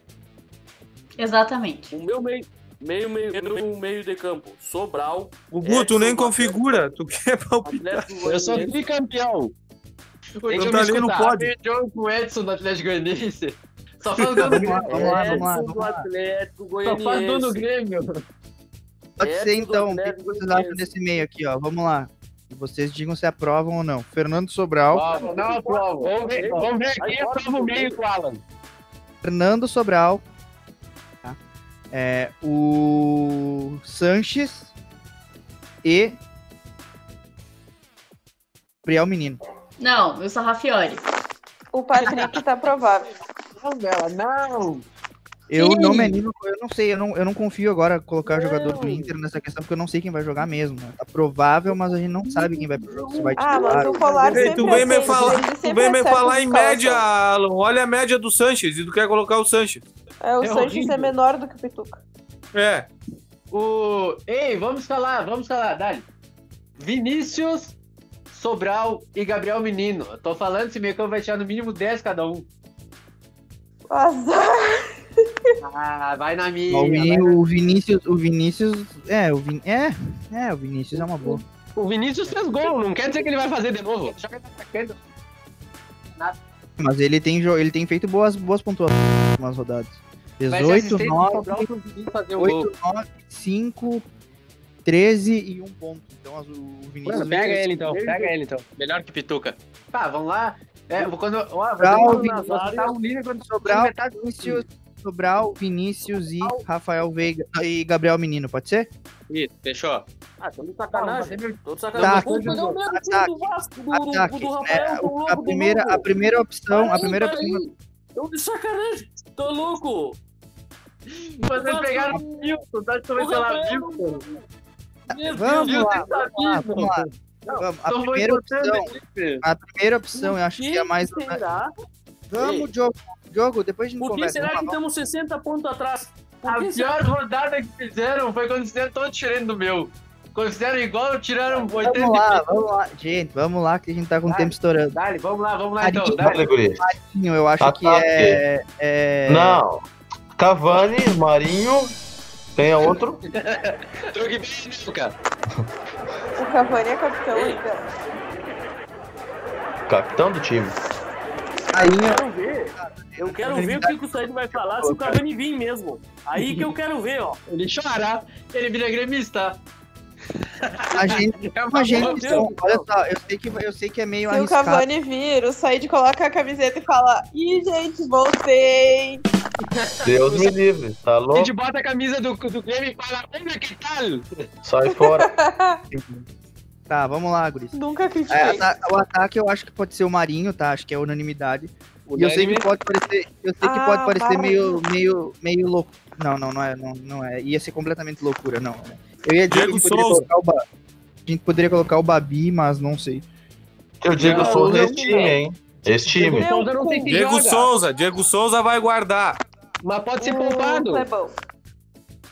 Exatamente. O meu meio... Meio, meio, meu meio de campo. Sobral. Gugu, tu nem Edson, configura. Tu quer palpitar. Eu sou tricampeão. Não eu tá me ali pódio. Abel Jogo com o Edson do Atlético Goianiense. Só faz gol no Grêmio. vamos lá, vamos lá. Edson Vamos do lá. Atlético Só faz gol no. Grêmio. Pode Edson ser então. O que vocês acham desse meio aqui, ó? Vamos lá. Vocês digam se aprovam ou não. Fernando Sobral. Não, não aprovo. Vamos ver, vamos ver aqui Aí, a prova o meio do Alan. Fernando Sobral. É, o Sanches e Gabriel Menino. Não, eu sou Rafiori. O Patrick tá provável. Não, Bela, não. Eu Sim. não me animo, eu não sei, eu não, eu não confio agora colocar jogador do Inter nessa questão, porque eu não sei quem vai jogar mesmo. né? Tá provável, mas a gente não sabe quem vai pro jogo, se vai Ah, titular. mas o Colar sempre tu vem me falar, tu vem me falar em média, Alan. Olha a média do Sanches e tu quer colocar o Sanches. É, o É Sanches horrível. é menor do que o Pituca. É. O... Ei, vamos falar, vamos falar, Dali. Vinícius, Sobral e Gabriel Menino. Eu tô falando, esse meio campo vai tirar no mínimo 10 cada um. Azar. Ah, vai na minha. O, vai na- o Vinícius, o Vinícius, é, o Vin, é, é, o Vinícius é uma boa. O Vinícius fez gol, não quer dizer que ele vai fazer de novo. Joga atacando. Mas ele tem, ele tem feito boas, boas pontuações nas rodadas. Vai ser 18, assistente do 9, Sobral pro Vinícius fazer o gol. 8, 9, 5, 13 e 1 ponto. Então o Vinícius. Mano, pega ele então, pega ele então. Melhor que Pituca. Tá, vamos lá. É, quando, ó, vou Sobral, dar uma- Vinícius, um líder quando metade Vinícius, Sobral, Vinícius e Rafael Veiga e Gabriel Menino, pode ser? Isso, fechou. Ah, tô de sacanagem. Tô de Tá, sacanagem. O mesmo time ataque, do Vasco, do, do, Ataque. É, a de primeira, a primeira opção, a primeira opção. Tô de sacanagem. Tô louco. Vocês pegaram o Milton, tá de O pela Milton. Meu Vamos Deus, lá, vamos lá. Vamos, a primeira opção, a a primeira opção, eu acho que é a mais. será? Vamos, Diogo, Diogo, depois a gente Por que conversa. será que Vamos lá, estamos 60 pontos atrás? Por A que pior será? rodada que fizeram foi quando fizeram todo tirando do meu. Quando fizeram igual, tiraram 80 Vamos lá, vamos lá. Gente, vamos lá que a gente tá com o tempo estourando. Dale, vamos lá, vamos lá então. Marinho, Dale. Eu acho que Ataque. é, é... Não. Cavani, Marinho. Tem outro? Drogba cara. O Cavani é capitão ainda. Capitão do time. Marinho, Eu quero ver. Eu quero ver o que que o Said vai falar se o Cavani vir mesmo. Aí que eu quero ver, ó. Ele chora, ele vira gremista. A gente, É uma a gente, então, olha só, eu sei que, eu sei que é meio Se o arriscado. Cavani vir, o Said coloca a camiseta e fala: Ih, gente, voltei. Deus me livre. Tá A louco? gente bota a camisa do, do Grêmio e fala, olha que tal? Sai fora. Tá, vamos lá, Guris. Nunca É, critiquei. ata- o ataque eu acho que pode ser o Marinho, tá? Acho que é unanimidade. E eu sei que pode parecer, eu sei que Ah, pode parecer Marinho. meio, meio, meio louco. Não, não, não é, não, não é. Ia ser completamente loucura, não. Eu ia dizer Diego que a gente poderia Souza. colocar o Ba- a gente poderia colocar o Babi, mas não sei. Eu digo, Não, sou não, desse time, hein? Esse time. Souza não se Diego joga, Souza, Diego Souza vai guardar. mas pode ser Hum, poupado. É bom.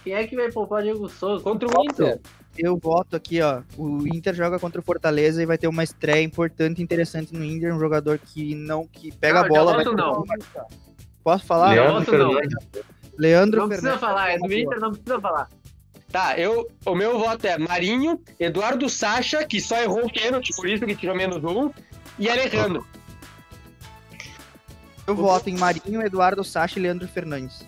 Quem é que vai poupar Diego Souza? Contra o Inter. Eu voto aqui, ó. O Inter joga contra o Fortaleza e vai ter uma estreia importante e interessante no Inter, um jogador que não que pega Não, a bola, voto não. Posso falar? Leandro Leandro voto não. Fernandes. Leandro Não precisa Fernandes. falar, é do Inter, não precisa falar. Tá, eu, o meu voto é Marinho, Eduardo Sacha, que só errou o pênalti, por isso que tirou menos um, e Alejandro. Eu voto em Marinho, Eduardo Sacha e Leandro Fernandes.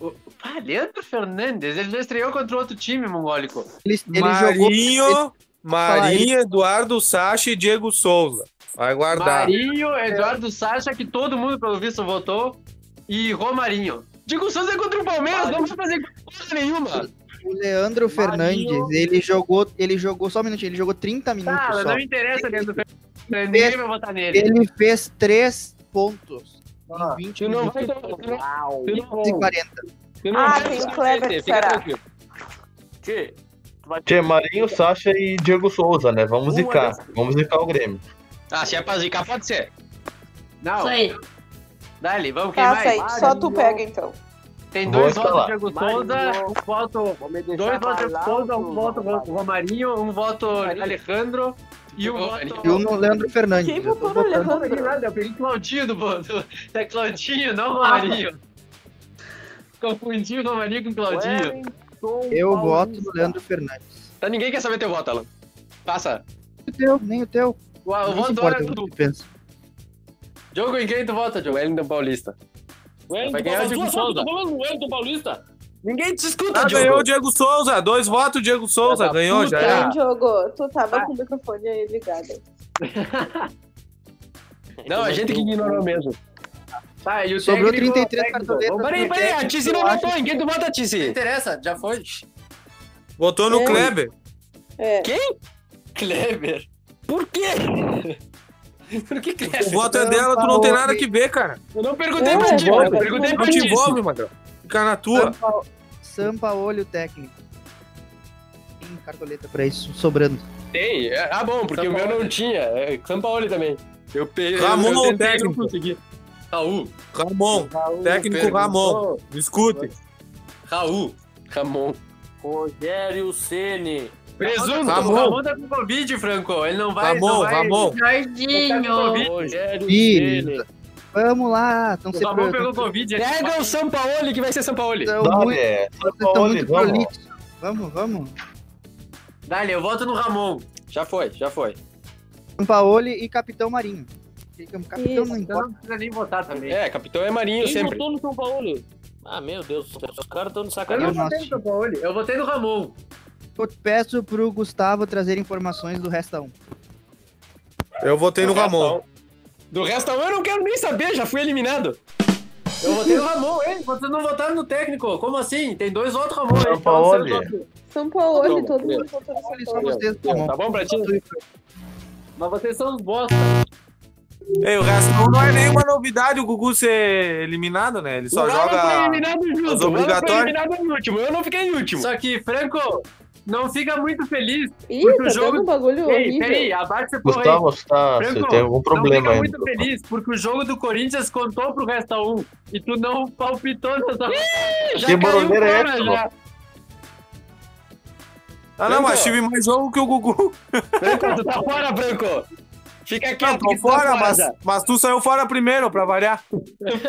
O- Ah, Leandro Fernandes, ele já estreou contra outro time mongólico. Ele, ele jogou. Marinho, Marinho, Eduardo Sacha e Diego Souza. Vai guardar. Marinho, Eduardo Sacha, que todo mundo, pelo visto, votou, e Romarinho. Diego Souza é contra o Palmeiras, não vai fazer coisa nenhuma. O Leandro Fernandes, ele jogou, ele jogou só um minutinho, ele jogou 30 minutos Tá, mas só. não me interessa, Leandro Fernandes, ninguém vai votar nele. Ele fez 3 pontos em 20 Tu não minutos vai. Tu não, tu não, e 40. tu não Ah, vai tem Kleber, será? Tchê, Tchê, Marinho, Sacha e Diego Souza, né? Vamos Uma zicar. das- Vamos zicar o Grêmio. Ah, se é pra zicar, pode ser. Não, Isso aí. dale, vamos, quem Tá, mais? Said, só tu pega então. Tem dois votos escalar. Diego Souza, um voto... Dois votos Diego Souza, um voto Romarinho, um voto Alejandro e um voto... E no Leandro Fernandes. Quem eu votou no votando. Não peguei Alejandro? nada, eu peguei Claudinho do voto. É Claudinho, não Romarinho. Confundi o Romarinho com Claudinho. Eu voto no Leandro Fernandes. Tá, ninguém quer saber teu voto, Alan. Passa. O teu, nem o teu. O, o Não voto do tu pensa. Jogo em quem tu vota, Diogo? Wellington Paulista. Wellington Vai ganhar o. Diego Souza. falando do Wellington Paulista. Ninguém te escuta, Ah, Diogo. ganhou o Diego Souza. Dois votos, Diego Souza. Ganhou, já era. Diogo, tu tava Ah. com o microfone aí ligado. Não, a gente que ignorou mesmo. Tá, e o Sobrou técnico- 33 técnico, cartoletas. Peraí, peraí, a Tizi não votou. Em quem tu vota, Não Tizi? interessa, já foi. Votou no É. Kleber. É. Kleber. Por quê? Por que O Kleber? voto é dela, tu não tem nada que ver, cara. Eu não perguntei É, pra ti, bom, eu perguntei Não pra te ti. envolve, Magrão. Fica na tua. Sampa, olho técnico. Tem cartoleta pra isso, sobrando. Tem. É, Ah, bom, porque o meu não tinha. É São Paulo também. Eu peguei. Ramon, eu tentei, técnico. não consegui. Raul. Ramon. Técnico perguntou. Ramon. Escute. Raul. Ramon. Rogério Ceni. Presunto, Ramon. o Ramon tá com Covid, Franco. Ele não vai. Ramon, não vai... Ramon. Ceni. Vamos lá, estão O Ramon pegou Covid. Pega o Sampaoli que vai ser. Então, Dale, muito- vocês estão Sampaoli, muito vamos. Vamos, vamos. Dali, eu voto no Ramon. Já foi, já foi. Sampaoli e Capitão Marinho. Capitão Isso. não Então importa. não precisa nem votar também. É, capitão é Marinho Quem sempre. votou no São Paulo? Ah, meu Deus, do céu, os caras estão de Eu sacanagem. não votei no Sampaoli, eu votei no Ramon. Eu peço pro Gustavo trazer informações do Resta 1. Eu votei no Do Ramon. Resta Do resto eu não quero nem saber, já fui eliminado. Eu votei no Ramon, hein? Vocês não votaram no técnico. Como assim? Tem dois outros Ramon falando sério. São Paulo, todo mundo votou no São Paulo. vocês, Tá bom pra ti? Mas vocês são os bosta. Ei, o resto não é nenhuma novidade o Gugu ser eliminado, né? Ele só o Alan foi joga. eliminado junto. O Alan foi obrigatórias. eliminado em último. Eu não fiquei em último. Só que, Franco, não fica muito feliz. Ih, Porque tá o jogo- dando um bagulho Ei, horrível. peraí, abaixa essa porra aí. Gustavo, você, tá, Franco, você tem algum problema não aí. fica muito feliz, porque o jogo do Corinthians contou pro Resta 1 e tu não palpitou nessa... Já Que caiu barulheira é fora, essa, já. Ah, não, mas tive mais jogo que o Gugu. Franco, tu tá fora, Franco. Fica Não, quieto tô que tu tá fora, fora mas, mas tu saiu fora primeiro, pra variar.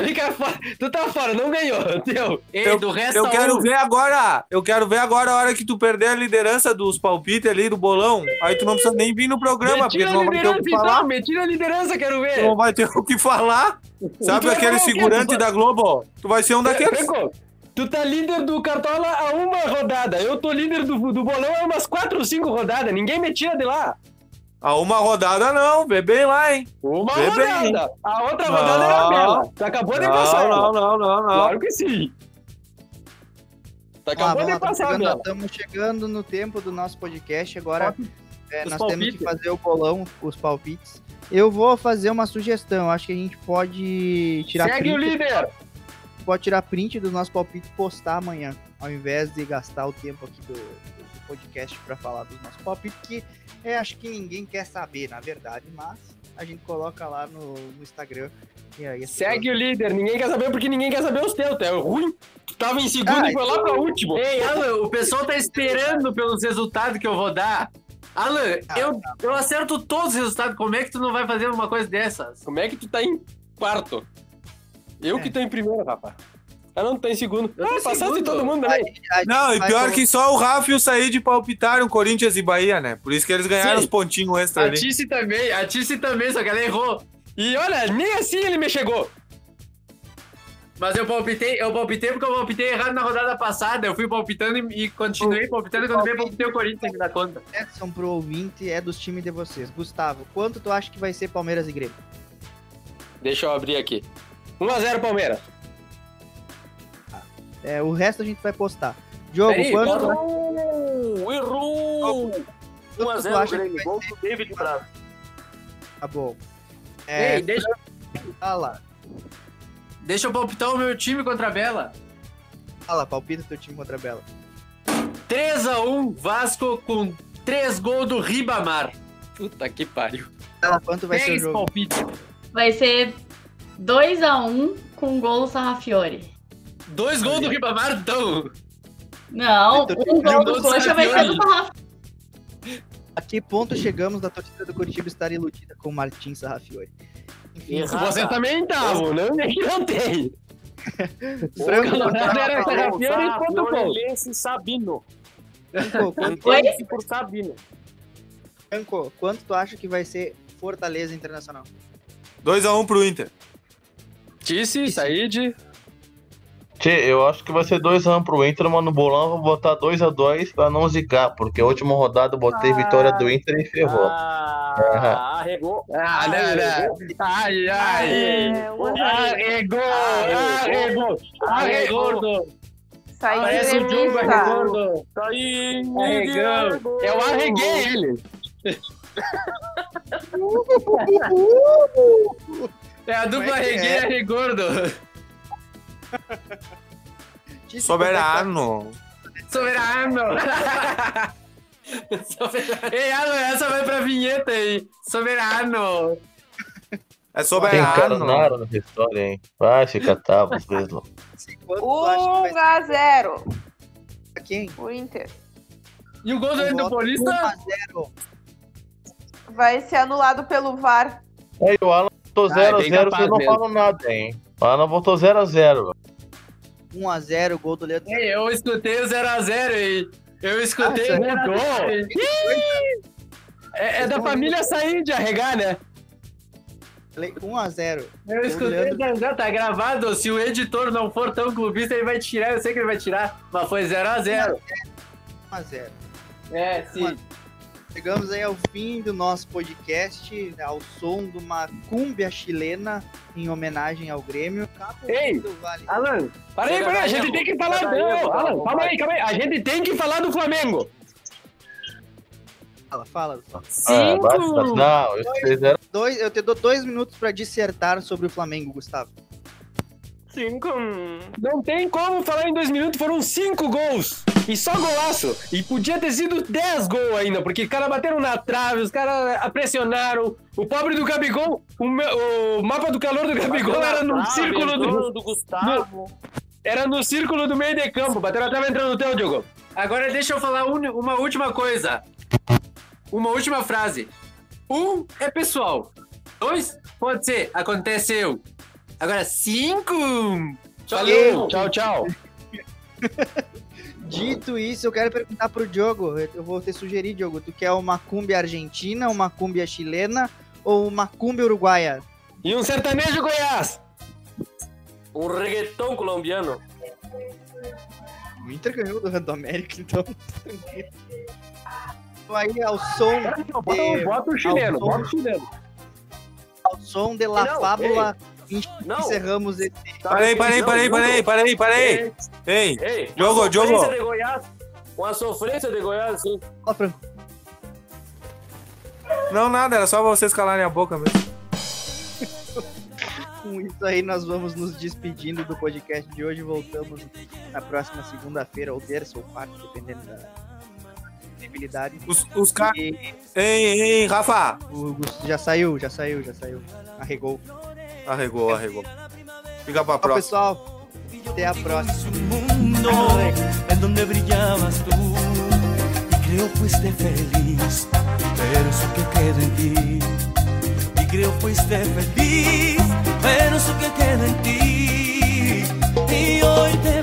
Fica fora. Tu tá fora, não ganhou. Teu. Ei, Eu, do Resta eu quero 1, ver agora. Eu quero ver agora a hora que tu perder a liderança dos palpites ali do bolão. Aí tu não precisa nem vir no programa, porque tu a não vai ter o liderança que falar. então, metira a liderança, quero Tu ver. não vai ter o que falar. Sabe Tu aquele figurante Tu- da Globo? Tu vai ser um daqueles. Franco, tu tá líder do Cartola há uma rodada. Eu tô líder do, do bolão há umas 4 ou 5 rodadas. Ninguém me tira de lá. A uma rodada não, vê bem lá, hein? Uma Vê bem. rodada. A outra rodada era a Não. Bela. Tu acabou de passar. Não, ela. não, não, não, não. Claro que sim. Ah, acabou vamos de passar, chegando, estamos chegando no tempo do nosso podcast. Agora é, nós temos palpites. que fazer o bolão, os palpites. Eu vou fazer uma sugestão. Acho que a gente pode tirar Segue o print, líder. pode tirar print do nosso palpite e postar amanhã, ao invés de gastar o tempo aqui do, do podcast para falar dos nossos palpites, que é, acho que ninguém quer saber, na verdade, mas a gente coloca lá no, no Instagram. E Segue o líder. Ninguém quer saber porque ninguém quer saber os teus. Tu é ruim. Tu tava em segundo Ah, e foi lá pra último. Ei, Alan, o pessoal tá esperando pelos resultados que eu vou dar. Alan, Ah, eu, tá. eu acerto todos os resultados. Como é que tu não vai fazer uma coisa dessas? Como é que tu tá em quarto? Eu É. que tô em primeiro, rapaz. Ah, não, tá em segundo. Eu tô Ah, em passaste segundo. todo mundo também. a gente Não, e pior que só o Rafa e o Said palpitaram Corinthians e Bahia, né? Por isso que eles ganharam Sim. os pontinhos extra A ali. Tice também, a Tice também, só que ela errou. E olha, nem assim ele me chegou. Mas eu palpitei, eu palpitei porque eu palpitei errado na rodada passada. Eu fui palpitando e, e continuei palpitando e quando veio palpitei o Corinthians me dá conta. Edson pro ouvinte é dos times de vocês. Gustavo, quanto tu acha que vai ser Palmeiras e Grêmio? Deixa eu abrir aqui. 1x0 Palmeiras. É, o resto a gente vai postar. Diogo, Peraí, quanto, Errou! Errou! tu 1x0 acha que Grêmio. Gol do David Braz. tá bom? É, Ei, deixa, fala, deixa eu palpitar o meu time contra a Bela. fala, palpita teu time contra a Bela. 3x1 Vasco com 3 gols do Ribamar. Puta que pariu. Fala, quanto vai Pega ser o esse jogo? palpite. Vai ser 2x1 com gol do Sarrafiore. Dois gols do Ribamar, então. Não, um gol do Coxa vai ser do. Sarrafiore. A que ponto chegamos da torcida do Curitiba estar iludida com o Martin Sarrafiore? Enfim, Errado. Você também estavam, não? Não tem. Franco, era Sarrafiore e ponto Sabino. Franco, quanto, Oi? Fiorense por Sabino. Franco, quanto tu acha que vai ser Fortaleza Internacional? 2x1 pro Inter. Tice, Said. Tchê, eu acho que vai ser 2x1 pro Inter, mas no bolão eu vou botar 2x2 pra não zicar, porque a última rodada eu botei vitória do Inter e ferrou. Ah, arregou. Ah, não, não. Ai, ai. Um. Arregou, arregou, arregou. Sai Parece o Diogo. Tá aí. Arregão. Eu arreguei ele. É a dupla é que Reguei é? e Arregordo. Tite, Soberano. Soberano. Ei, Alan, essa vai pra vinheta aí. Soberano. É Tem soberano. Carnaro nessa história, hein? Vai se catar, vocês não. Quanto tu acha que vai 1 a 0 ser pra quem? o Inter. E o gol do voto Paulista? 1 a 0. Vai ser anulado pelo VAR. Aí o Alan Botou Ah, é 0x0, vocês não falam nada, hein? Mano, botou 0x0. 1x0, gol do Leandro. Ei, eu escutei o 0x0 aí. Eu escutei Ah, o mudou. 0x0. Ih! É, é da família sair de arregar, né? 1x0. Eu escutei o 0x0, tá gravado. Se o editor não for tão clubista, ele vai tirar. Eu sei que ele vai tirar. Mas foi 0x0. 1x0. É, sim. Chegamos aí ao fim do nosso podcast, ao som de uma cúmbia chilena em homenagem ao Grêmio. Cabo Ei, do Vale. Alan, para aí, para aí, a gente tem que falar. Não, Alan, calma aí, calma aí. A gente tem que falar do Flamengo. Fala, fala. Ah, Cinco. basta. Não, 0 Dois, eu te dou dois minutos pra dissertar sobre o Flamengo, Gustavo. Cinco. Não tem como falar em dois minutos, foram cinco gols. E só golaço. E podia ter sido dez gols ainda, porque os caras bateram na trave, os caras pressionaram. O pobre do Gabigol, o, me- o mapa do calor do Gabigol era no círculo do, do Gustavo. Era no círculo do meio de campo. Bateu na trave entrando no teu, Diogo. Agora deixa eu falar uni- uma última coisa. Uma última frase. Um é pessoal. Dois pode ser aconteceu. Agora cinco. Valeu. Tchau, tchau. Dito isso, eu quero perguntar pro Diogo. Eu vou te sugerir, Diogo. Tu quer uma cúmbia argentina, uma cúmbia chilena ou uma cúmbia uruguaia? E um sertanejo Goiás. Um reggaeton colombiano. O Inter ganhou do Rando América, então. Aí ao som. Bota, de- bota o chileno, ao som- bota o chileno. Ao som de La Fábula. Não. Encerramos esse. Parei, parei, parei, parei, parei, parei. Ei, Ei, Diogo, uma Diogo. sofrência de Goiás. Uma sofrência de Goiás, sim. Ó, Franco. Não, nada, era só vocês calarem a boca mesmo. Com isso aí, nós vamos nos despedindo do podcast de hoje. Voltamos na próxima segunda-feira, ou terça, ou quarta, dependendo da possibilidade. Os, os caras. E Ei, ei, Rafa! o já saiu, já saiu, já saiu. Arregou. Arregou, arregou. Fica pra Tchau, próxima. pessoal. Até a próxima. creo fuiste feliz, pero eso que queda en ti. Y creo fuiste feliz, pero eso que queda en ti. Y hoy te